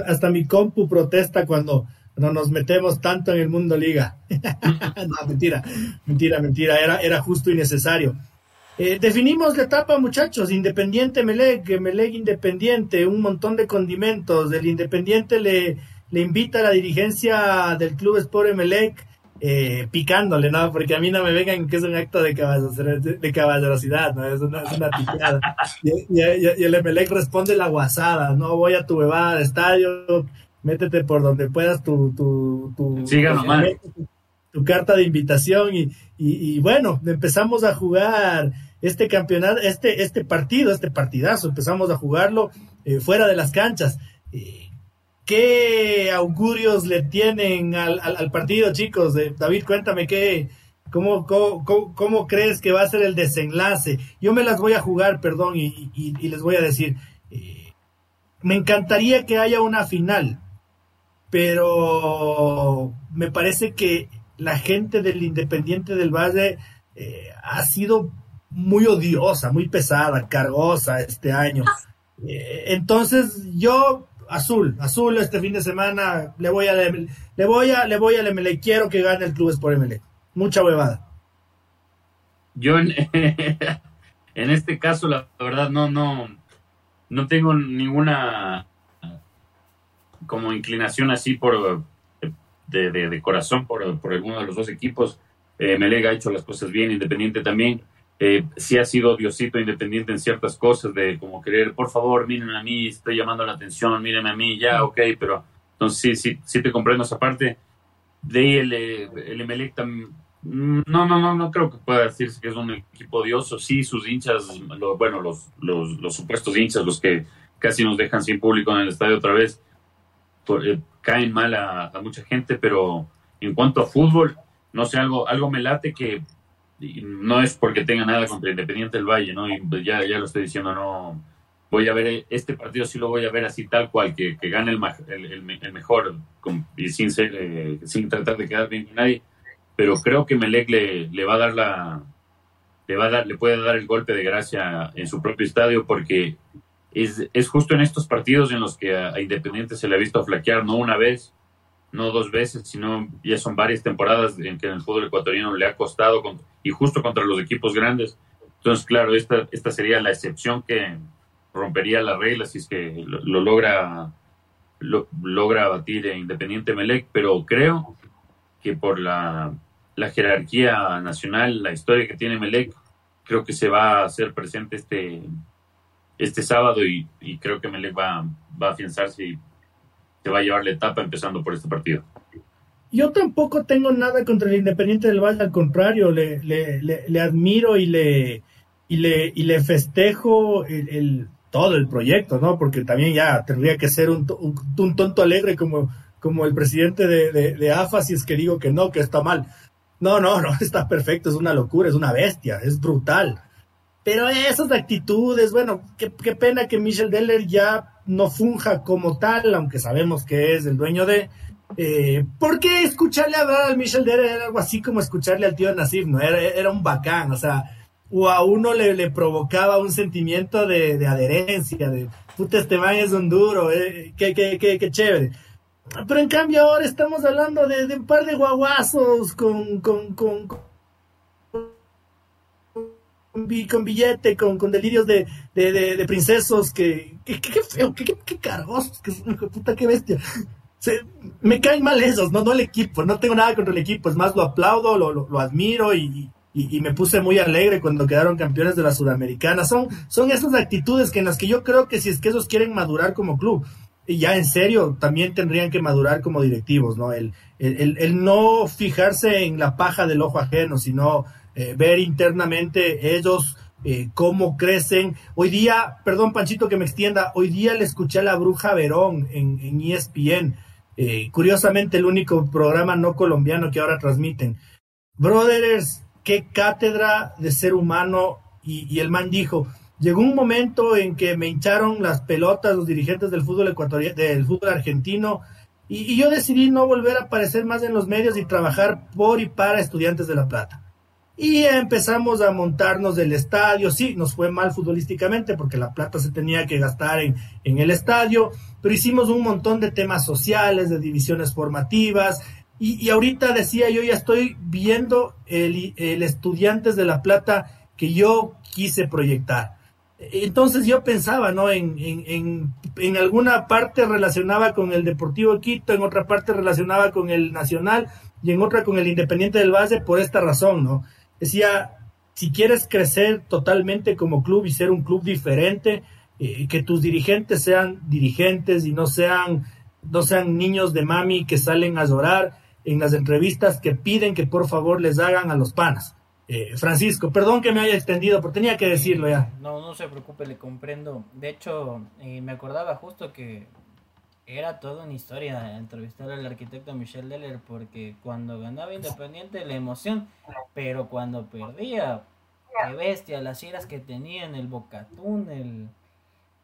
hasta mi compu protesta cuando no nos metemos tanto en el mundo liga. no, mentira, mentira, mentira, era, era justo y necesario. Eh, definimos la etapa, muchachos, Independiente Melec, Melec Independiente, un montón de condimentos. El Independiente le, le invita a la dirigencia del Club Sport Melec eh, picándole, ¿no? Porque a mí no me vengan que es un acto de, de caballerosidad, ¿no? Es una, es una Y, y, el Emelec responde la guasada, no voy a tu bebada de estadio, métete por donde puedas tu, tu, tu, tu, carta de invitación y, y, bueno, empezamos a jugar este campeonato, este, este partido, este partidazo, empezamos a jugarlo eh, fuera de las canchas. Eh, ¿Qué augurios le tienen al, al, partido, chicos? Eh, David, cuéntame qué, cómo, cómo, cómo, crees que va a ser el desenlace. Yo me las voy a jugar, perdón, y, y les voy a decir, me encantaría que haya una final, pero me parece que la gente del Independiente del Valle eh, ha sido muy odiosa, muy pesada, cargosa este año. Eh, entonces yo azul, azul este fin de semana le voy a le voy a le voy a le quiero que gane el club por MLE. Mucha huevada. Yo en, este caso la verdad no no no tengo ninguna como inclinación así por de, corazón por, por, alguno de los dos equipos. Melega ha hecho las cosas bien, Independiente también. Eh, sí ha sido Diosito independiente en ciertas cosas, de como querer, por favor, miren a mí, estoy llamando la atención, mírenme a mí, ya, ok, pero entonces sí, sí, sí te comprendo esa parte. De ahí el, el Emelec también, no, no, no, no creo que pueda decirse que es un equipo odioso. Sí, sus hinchas, bueno, los, los, los, supuestos hinchas, los que casi nos dejan sin público en el estadio otra vez, eh, caen mal a, a, mucha gente, pero en cuanto a fútbol, no sé, algo, algo me late que no es porque tenga nada contra Independiente del Valle, ¿no? Y ya, ya lo estoy diciendo, no. Voy a ver este partido, sí lo voy a ver así tal cual, que, que gane el, el, mejor y sin, ser, eh, sin tratar de quedar bien con nadie. Pero creo que Melec le, le va a dar la. Le, va a dar, le puede dar el golpe de gracia en su propio estadio porque es, es justo en estos partidos en los que a, a Independiente se le ha visto flaquear, no una vez, no dos veces, sino ya son varias temporadas en que en el fútbol ecuatoriano le ha costado y justo contra los equipos grandes. Entonces, claro, esta, esta sería la excepción que rompería las reglas si es que lo, logra lo, logra batir Independiente Melec, pero creo que por la, la, jerarquía nacional, la historia que tiene Melec, creo que se va a hacer presente este, este sábado y, creo que Melec va, va a afianzarse y te va a llevar la etapa empezando por este partido. Yo tampoco tengo nada contra el Independiente del Valle, al contrario, le, le, le, admiro y le, y le, y le festejo el, todo el proyecto, ¿no? Porque también ya tendría que ser un, un, tonto alegre como, como el presidente de, de, de, AFA si es que digo que no, que está mal. No, no, no, está perfecto, es una locura, es una bestia, es brutal. Pero esas actitudes, bueno, qué, qué pena que Michel Deller ya no funja como tal, aunque sabemos que es el dueño de... Eh, ¿Por qué escucharle hablar al Michel Deller era algo así como escucharle al tío Nasif, ¿no? Era, era un bacán, o sea, o a uno le, le provocaba un sentimiento de, de, adherencia, de puta, este man es un duro, eh, qué, qué, qué, qué chévere. Pero en cambio ahora estamos hablando de, de un par de guaguazos con, con, con, con billete, con, con delirios de, de, de, princesos, que, que, que, feo, que, que, cargosos, que puta, qué bestia. Se, me caen mal esos, no, no el equipo, no tengo nada contra el equipo, es más, lo aplaudo, lo, lo, admiro y, y, y, me puse muy alegre cuando quedaron campeones de la Sudamericana. Son, son esas actitudes que en las que yo creo que si es que esos quieren madurar como club, y ya en serio, también tendrían que madurar como directivos, ¿no? El, el, el no fijarse en la paja del ojo ajeno, sino eh, ver internamente ellos eh, cómo crecen. Hoy día, perdón Panchito que me extienda, hoy día le escuché a la bruja Verón en, en ESPN, eh, curiosamente el único programa no colombiano que ahora transmiten. Brothers, qué cátedra de ser humano y, el man dijo, llegó un momento en que me hincharon las pelotas los dirigentes del fútbol del fútbol argentino, y, yo decidí no volver a aparecer más en los medios y trabajar por y para estudiantes de La Plata. Y empezamos a montarnos del estadio. Sí, nos fue mal futbolísticamente porque la plata se tenía que gastar en, en el estadio, pero hicimos un montón de temas sociales, de divisiones formativas. Y, y ahorita decía yo, ya estoy viendo el, el Estudiantes de La Plata que yo quise proyectar. Entonces yo pensaba, ¿no? En, en, en, en, alguna parte relacionaba con el Deportivo Quito, en otra parte relacionaba con el Nacional y en otra con el Independiente del Valle por esta razón, ¿no? Decía, si quieres crecer totalmente como club y ser un club diferente, eh, que tus dirigentes sean dirigentes y no sean, no sean niños de mami que salen a llorar en las entrevistas que piden que por favor les hagan a los panas. Eh, Francisco, perdón que me haya extendido, pero tenía que decirlo ya. No, no se preocupe, le comprendo. De hecho, eh, me acordaba justo que era toda una historia entrevistar al arquitecto Michel Deller porque cuando ganaba Independiente la emoción, pero cuando perdía, qué bestia, las iras que tenía en el Bocatún, el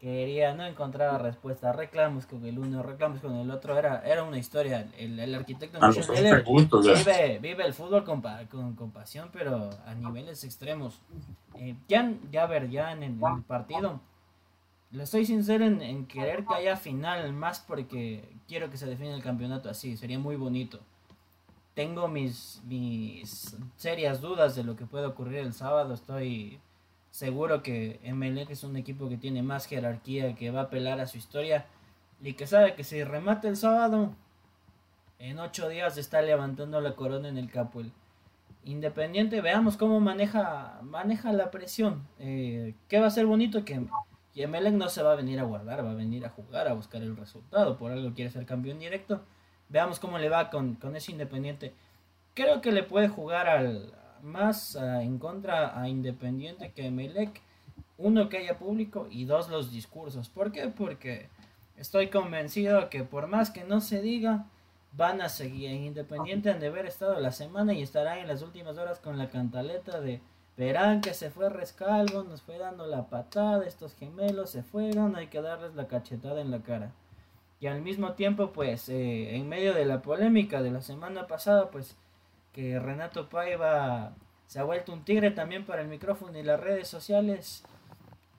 quería, no encontraba respuesta, reclamos con el uno, reclamos con el otro, era, era una historia, el, el arquitecto Michel Deller vive, vive el fútbol con, con, con pasión, pero a niveles extremos. Eh, ya, ya ver, ya en el partido, le soy sincero en, en querer que haya final, más porque quiero que se define el campeonato así, sería muy bonito. Tengo mis, mis serias dudas de lo que puede ocurrir el sábado, estoy seguro que Emelec es un equipo que tiene más jerarquía, que va a apelar a su historia y que sabe que si remata el sábado, en ocho días está levantando la corona en el Capuel. Independiente, veamos cómo maneja, maneja la presión. Eh, ¿Qué va a ser bonito? Que, que no se va a venir a guardar, va a venir a jugar, a buscar el resultado. Por algo quiere ser campeón directo. Veamos cómo le va con, con ese Independiente. Creo que le puede jugar al, más en contra a Independiente que Emelec. Uno, que haya público y dos, los discursos. ¿Por qué? Porque estoy convencido que por más que no se diga, van a seguir en Independiente han de haber estado la semana y estarán en las últimas horas con la cantaleta de verán que se fue Rescalvo, nos fue dando la patada, estos gemelos se fueron, hay que darles la cachetada en la cara. Y al mismo tiempo, pues, eh, en medio de la polémica de la semana pasada, pues, que Renato Paiva se ha vuelto un tigre también para el micrófono y las redes sociales,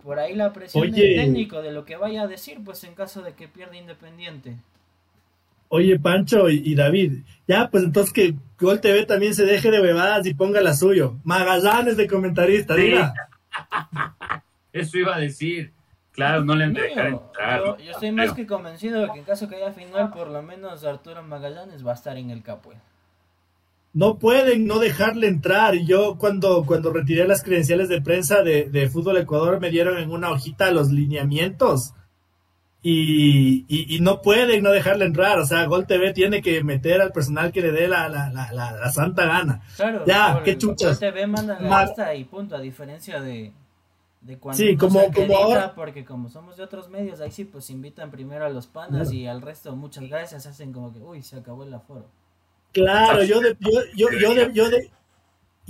por ahí la presión del técnico de lo que vaya a decir, pues, en caso de que pierda Independiente. Oye, Pancho y, David, ya, pues entonces que Gol TV también se deje de bebadas y ponga la suyo. Magallanes de comentarista, diga. Eso iba a decir. Claro, no le han entrar. Yo, estoy más que convencido de que en caso que haya final, por lo menos Arturo Magallanes va a estar en el capo. No pueden no dejarle entrar. Y yo cuando, cuando retiré las credenciales de prensa de, de Fútbol Ecuador me dieron en una hojita los lineamientos y, no pueden no dejarle entrar. O sea, Gol TV tiene que meter al personal que le dé la, la, la, santa gana. Claro, ya, qué chuchas. Gol TV manda la lista y punto, a diferencia de, de cuando sí, como, como ahora. Porque como somos de otros medios, ahí sí, pues invitan primero a los panas y al resto, muchas gracias, hacen como que, uy, se acabó el aforo. Claro, yo de, yo, yo, yo, de, yo de,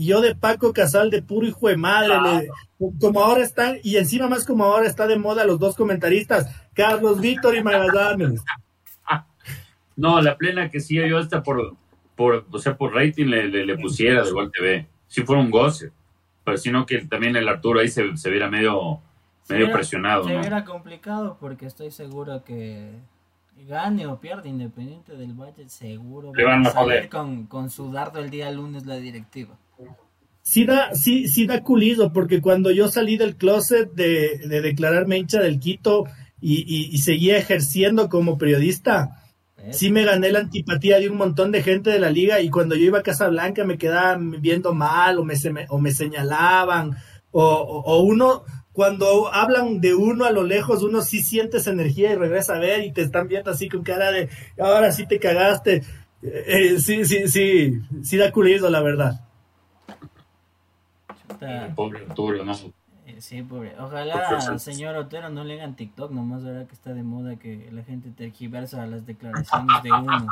yo de Paco Casal de puro hijo de madre, como ahora están, y encima más como ahora está de moda los dos comentaristas, Carlos Víctor y Magallanes. No, la plena que sí, yo hasta por, por, o sea, por rating le, le, pusiera de Gol TV. Si fuera un goce. Pero sino que también el Arturo ahí se, se viera medio, medio presionado. Se viera complicado porque estoy seguro que gane o pierda Independiente del Valle, seguro va a salir con, con su dardo el día lunes la directiva sí da, sí, sí da culido, porque cuando yo salí del closet de, de declararme hincha del Quito y, y, seguía ejerciendo como periodista, sí me gané la antipatía de un montón de gente de la liga y cuando yo iba a Casa Blanca me quedaban viendo mal o me, o me señalaban o, o, uno, cuando hablan de uno a lo lejos, uno sí siente esa energía y regresa a ver y te están viendo así con cara de, ahora sí te cagaste. Eh, eh, sí, sí, sí, sí da culido, la verdad. Pobre Arturo, ¿no? Eh, sí, pobre. Ojalá señor Otero no le hagan TikTok, nomás ahora que está de moda que la gente tergiversa las declaraciones de uno.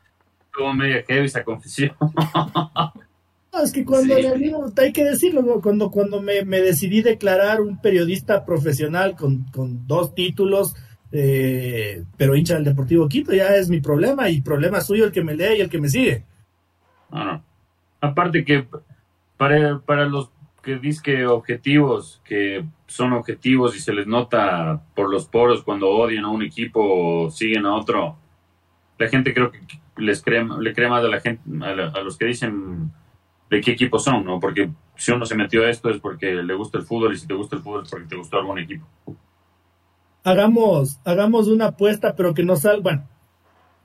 Como media heavy esa confesión. es que cuando hay que decirlo, cuando, cuando me, decidí declarar un periodista profesional con, con dos títulos, eh, pero hincha del Deportivo Quito, ya es mi problema y problema suyo el que me lee y el que me sigue. Aparte que para, para los que dice que objetivos, que son objetivos y se les nota por los poros cuando odian a un equipo o siguen a otro. La gente creo que les cree, le cree más a la gente, a, los que dicen de qué equipo son, ¿no? Porque si uno se metió a esto es porque le gusta el fútbol y si te gusta el fútbol es porque te gustó algún equipo. Hagamos, hagamos una apuesta, pero que no salga, bueno,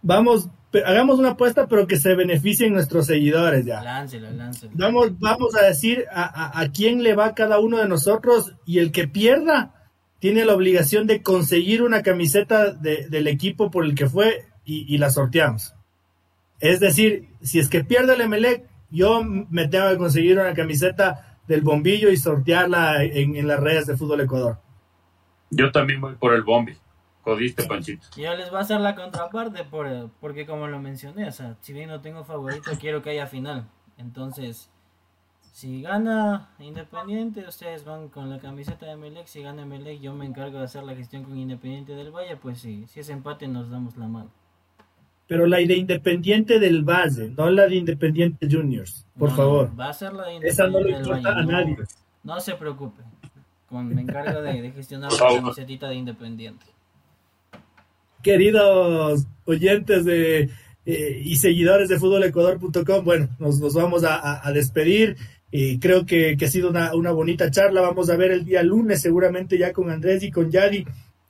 vamos hagamos una apuesta, pero que se beneficien nuestros seguidores ya. Láncelo, láncelo. Vamos, vamos a decir a, quién le va cada uno de nosotros y el que pierda tiene la obligación de conseguir una camiseta del equipo por el que fue y, la sorteamos. Es decir, si es que pierde el Emelec, yo me tengo que conseguir una camiseta del bombillo y sortearla en, en las redes de Fútbol Ecuador. Yo también voy por el bombi. Jodiste, Panchito. Yo les voy a hacer la contraparte por, porque como lo mencioné, o sea, si bien no tengo favorito, quiero que haya final. Entonces, si gana Independiente, ustedes van con la camiseta de Melec. Si gana Melec, yo me encargo de hacer la gestión con Independiente del Valle. Pues sí, si es empate, nos damos la mano. Pero la de Independiente del Valle, no la de Independiente Juniors, por favor. va a ser la de Independiente del Valle. A nadie. No, se preocupe. Con, me encargo de, de gestionar la camiseta de Independiente queridos oyentes de, eh, y seguidores de fútbolecuador.com, bueno, nos, vamos a, despedir. y creo que, ha sido una, una, bonita charla. Vamos a ver el día lunes, seguramente ya con Andrés y con Yadi.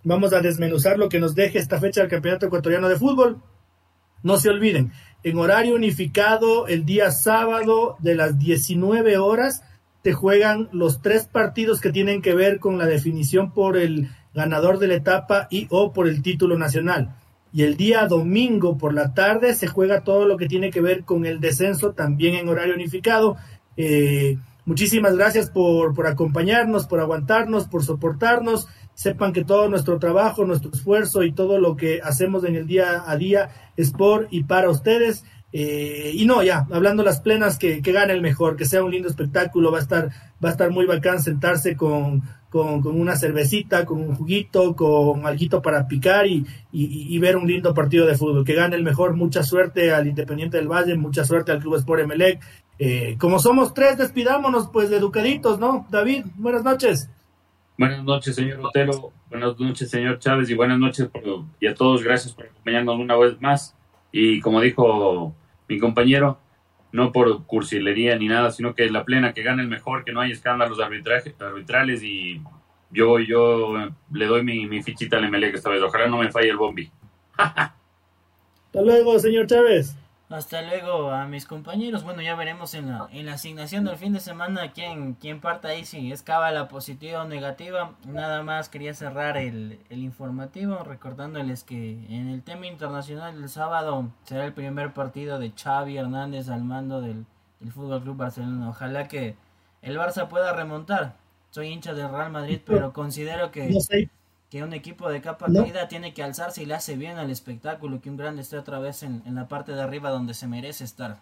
Vamos a desmenuzar lo que nos deje esta fecha del Campeonato Ecuatoriano de Fútbol. No se olviden, en horario unificado el día sábado de las 19 horas te juegan los tres partidos que tienen que ver con la definición por el ganador de la etapa y o por el título nacional. Y el día domingo por la tarde se juega todo lo que tiene que ver con el descenso también en horario unificado. Eh, muchísimas gracias por, por acompañarnos, por aguantarnos, por soportarnos. Sepan que todo nuestro trabajo, nuestro esfuerzo y todo lo que hacemos en el día a día es por y para ustedes. Eh, y no, ya, hablando las plenas, que, que, gane el mejor, que sea un lindo espectáculo, va a estar, va a estar muy bacán sentarse con, con, una cervecita, con un juguito, con algo para picar y, y, ver un lindo partido de fútbol. Que gane el mejor, mucha suerte al Independiente del Valle, mucha suerte al Club Sport Emelec. Eh, como somos tres, despidámonos pues de educaditos, ¿no? David, buenas noches. Buenas noches, señor Otero. Buenas noches, señor Chávez. Y buenas noches y a todos. Gracias por acompañarnos una vez más. Y como dijo mi compañero, no por cursilería ni nada, sino que la plena, que gane el mejor, que no hay escándalos arbitrales y yo, yo le doy mi, mi fichita al MLE esta vez. Ojalá no me falle el bombi. Hasta luego, señor Chávez. Hasta luego a mis compañeros. Bueno, ya veremos en la, en la asignación del fin de semana quién, quién parte ahí, si es la positiva o negativa. Nada más quería cerrar el, el informativo recordándoles que en el tema internacional el sábado será el primer partido de Xavi Hernández al mando del, del Fútbol Club Barcelona. Ojalá que el Barça pueda remontar. Soy hincha del Real Madrid, pero considero que que un equipo de capa caída tiene que alzarse y le hace bien al espectáculo, que un grande esté otra vez en, la parte de arriba donde se merece estar.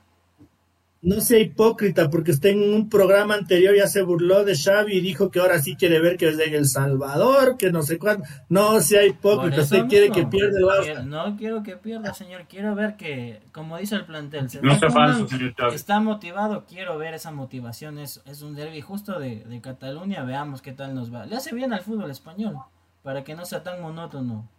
No sea hipócrita, porque usted en un programa anterior ya se burló de Xavi y dijo que ahora sí quiere ver que es en El Salvador, que no sé cuándo. No sea hipócrita, usted quiere que pierda el Barça. No quiero que pierda, señor. Quiero ver que, como dice el plantel, no falso, señor está motivado. Quiero ver esa motivación. Es, es un derby justo de, de Cataluña. Veamos qué tal nos va. Le hace bien al fútbol español para que no sea tan monótono.